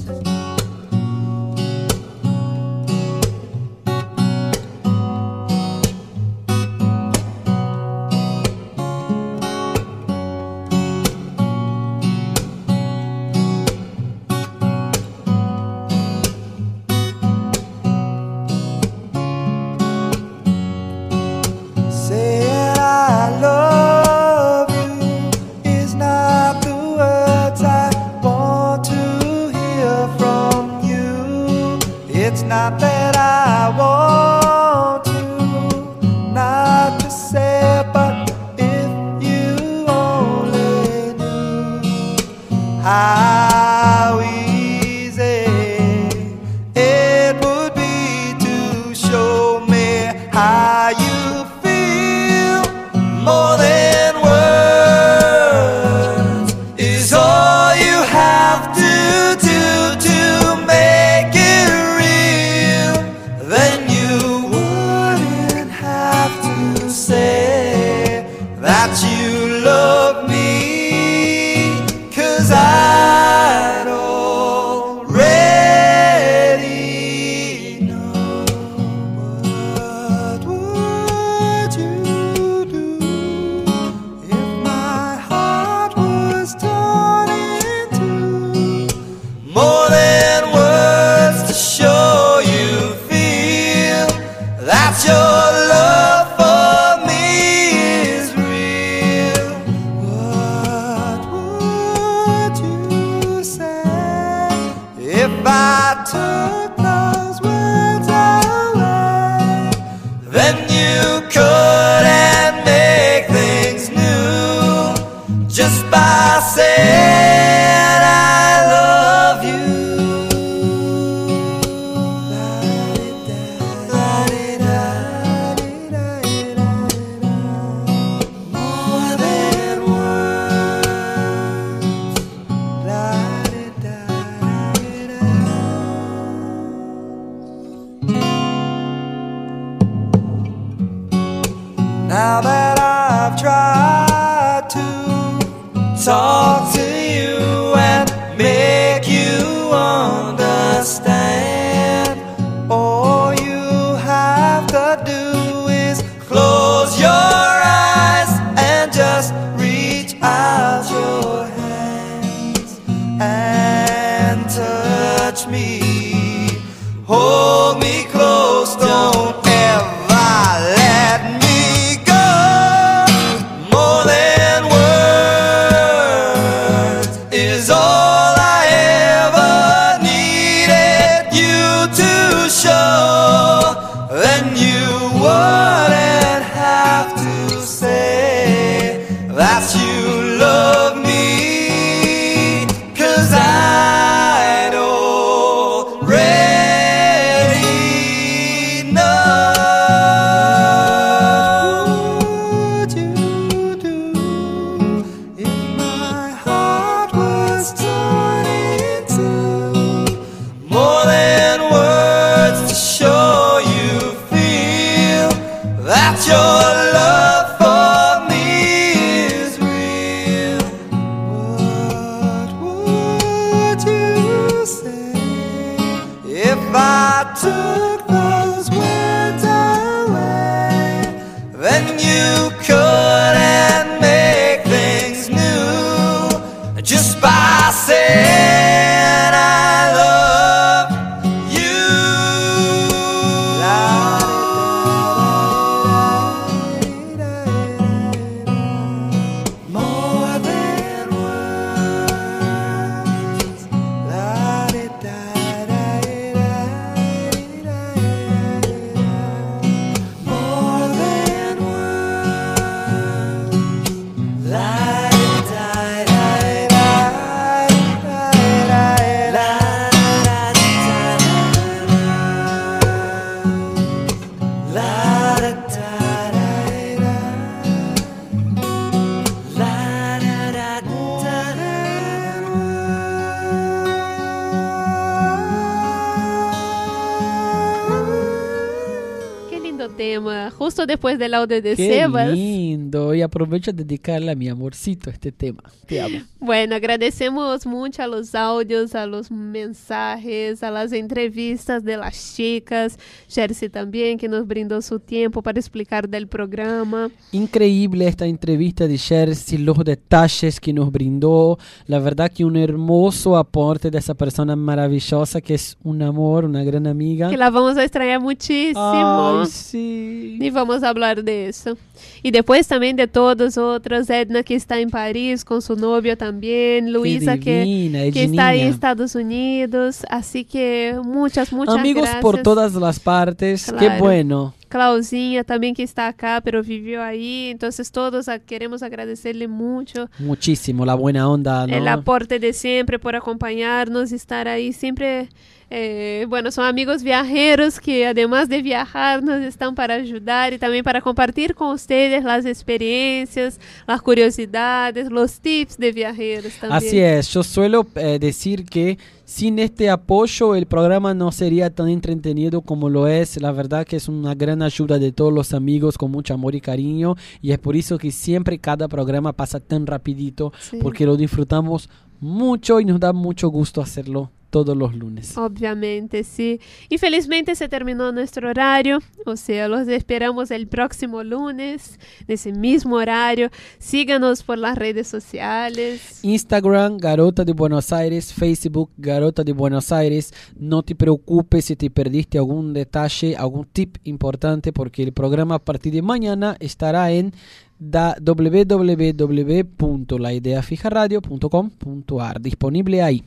Justo después del audio de Qué Sebas. lindo. Y aprovecho a dedicarle a mi amorcito este tema. Te amo. Bueno, agradecemos mucho a los audios, a los mensajes, a las entrevistas de las chicas. Jersey también, que nos brindó su tiempo para explicar del programa. Increíble esta entrevista de Jersey, los detalles que nos brindó. La verdad que un hermoso aporte de esa persona maravillosa que es un amor, una gran amiga. Que la vamos a extrañar muchísimo. Ay, sí. Y vamos a hablar de eso. Y después también de todos otros. Edna que está en París con su novio también. Luisa que, divina, que está en. Estados Unidos. Así que muchas, muchas Amigos gracias. por todas las partes. Qué bueno. Clauzinha también que está acá, pero vivió ahí. Entonces todos queremos agradecerle mucho Muchísimo, la buena onda, ¿no? el aporte de siempre por acompañarnos, estar ahí siempre. eh, bueno, son amigos viajeros que además de viajar nos están para ayudar y también para compartir con ustedes las experiencias, las curiosidades, los tips de viajeros también. Así es, yo suelo eh, decir que sin este apoyo el programa no sería tan entretenido como lo es. La verdad que es una gran ayuda de todos los amigos con mucho amor y cariño y es por eso que siempre cada programa pasa tan rapidito Sí. porque lo disfrutamos mucho y nos da mucho gusto hacerlo todos los lunes. Obviamente, sí. Infelizmente se terminó nuestro horario, o sea, los esperamos el próximo lunes, en ese mismo horario. Síganos por las redes sociales. Instagram, Garota de Buenos Aires, Facebook, Garota de Buenos Aires. No te preocupes si te perdiste algún detalle, algún tip importante, porque el programa a partir de mañana estará en www.laideafijaradio.com.ar, disponible ahí.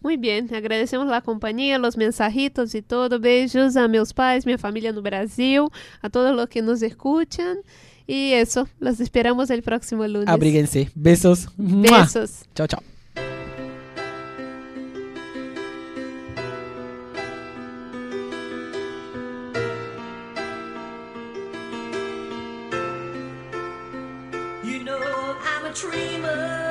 Muy bien, agradecemos la compañía, los mensajitos y todo. Beijos a meus pais, minha família no Brasil, a todos los que nos escuchan. Y eso, los esperamos el próximo lunes. Abríguense. Besos. Besos. Chao, chao. You know I'm a dreamer,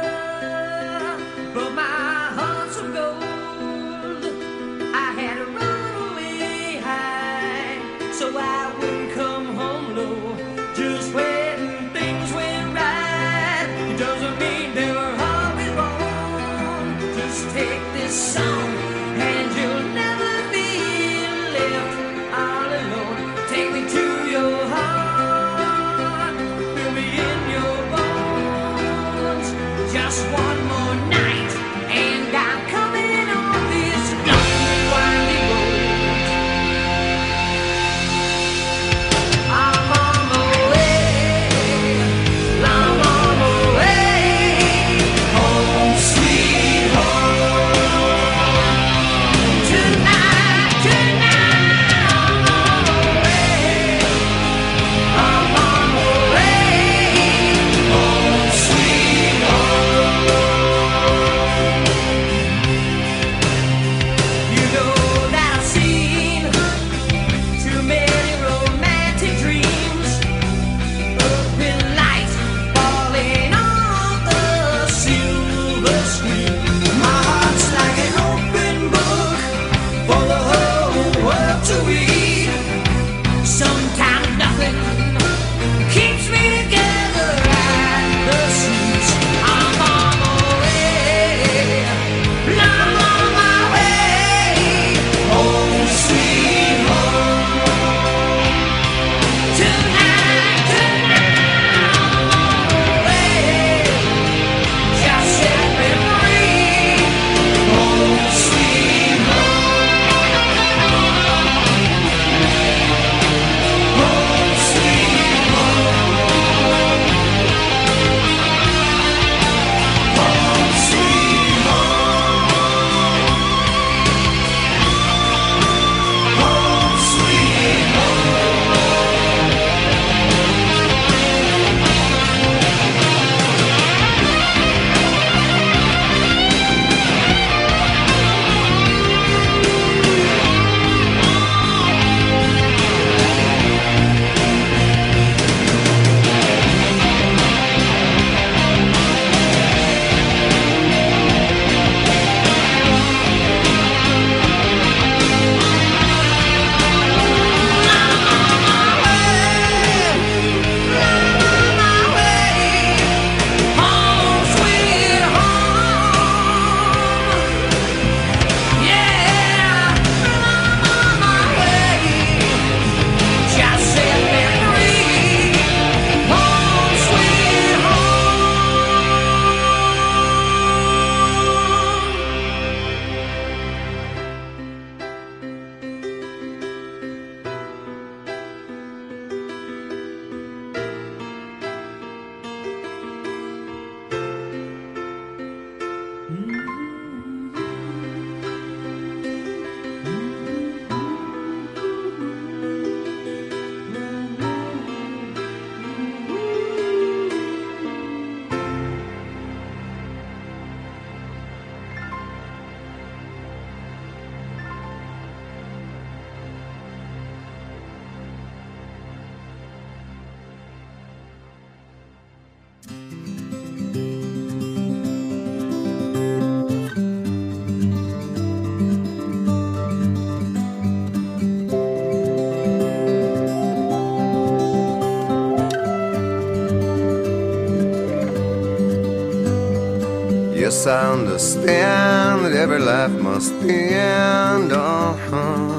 I understand that every life must end. Uh-huh.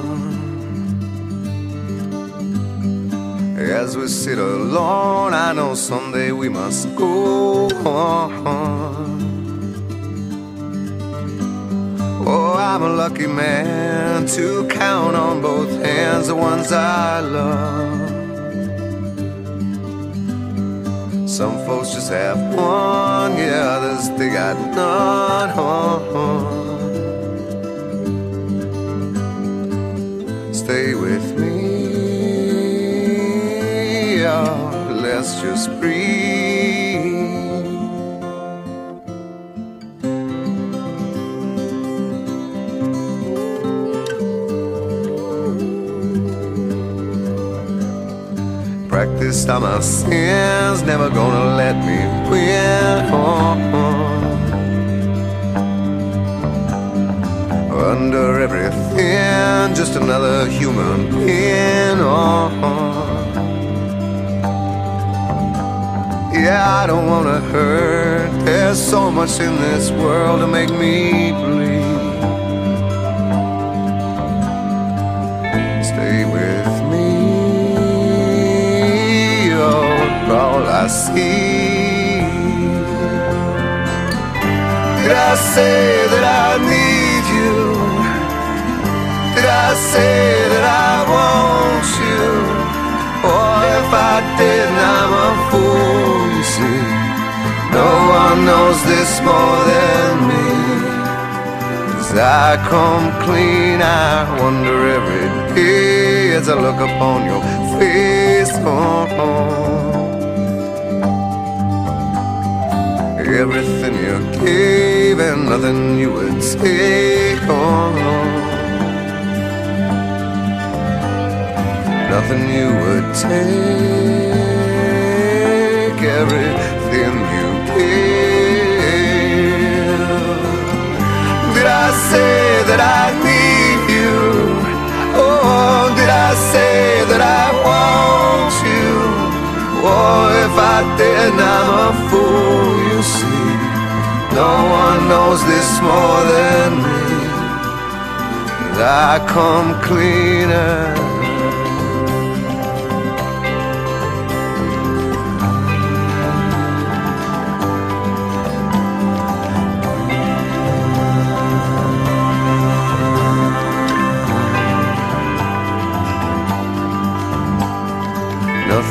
As we sit alone, I know someday we must go on. Oh, I'm a lucky man to count on both hands the ones I love. Some folks just have one, yeah, they got none. Stay with me, oh, let's just breathe. Practiced all my sins, never gonna let me win. Under everything, just another human being. Oh. Yeah, I don't wanna hurt. There's so much in this world to make me bleed. Stay with me, oh, all I see. Did I say that I need I say that I want you? Or if I didn't, I'm a fool, you see. No one knows this more than me. As I come clean, I wonder every day as I look upon your face. Oh, oh. Everything you gave and nothing you would take on. Nothing you would take. Everything you gave. Did I say that I need you? Oh, did I say that I want you? Oh, if I didn't, I'm a fool, you see. No one knows this more than me. I come cleaner.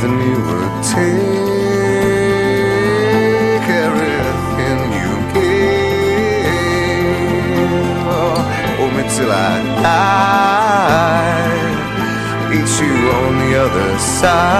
Nothing you would take, everything you gave. Oh, hold me till I die. Meet you on the other side.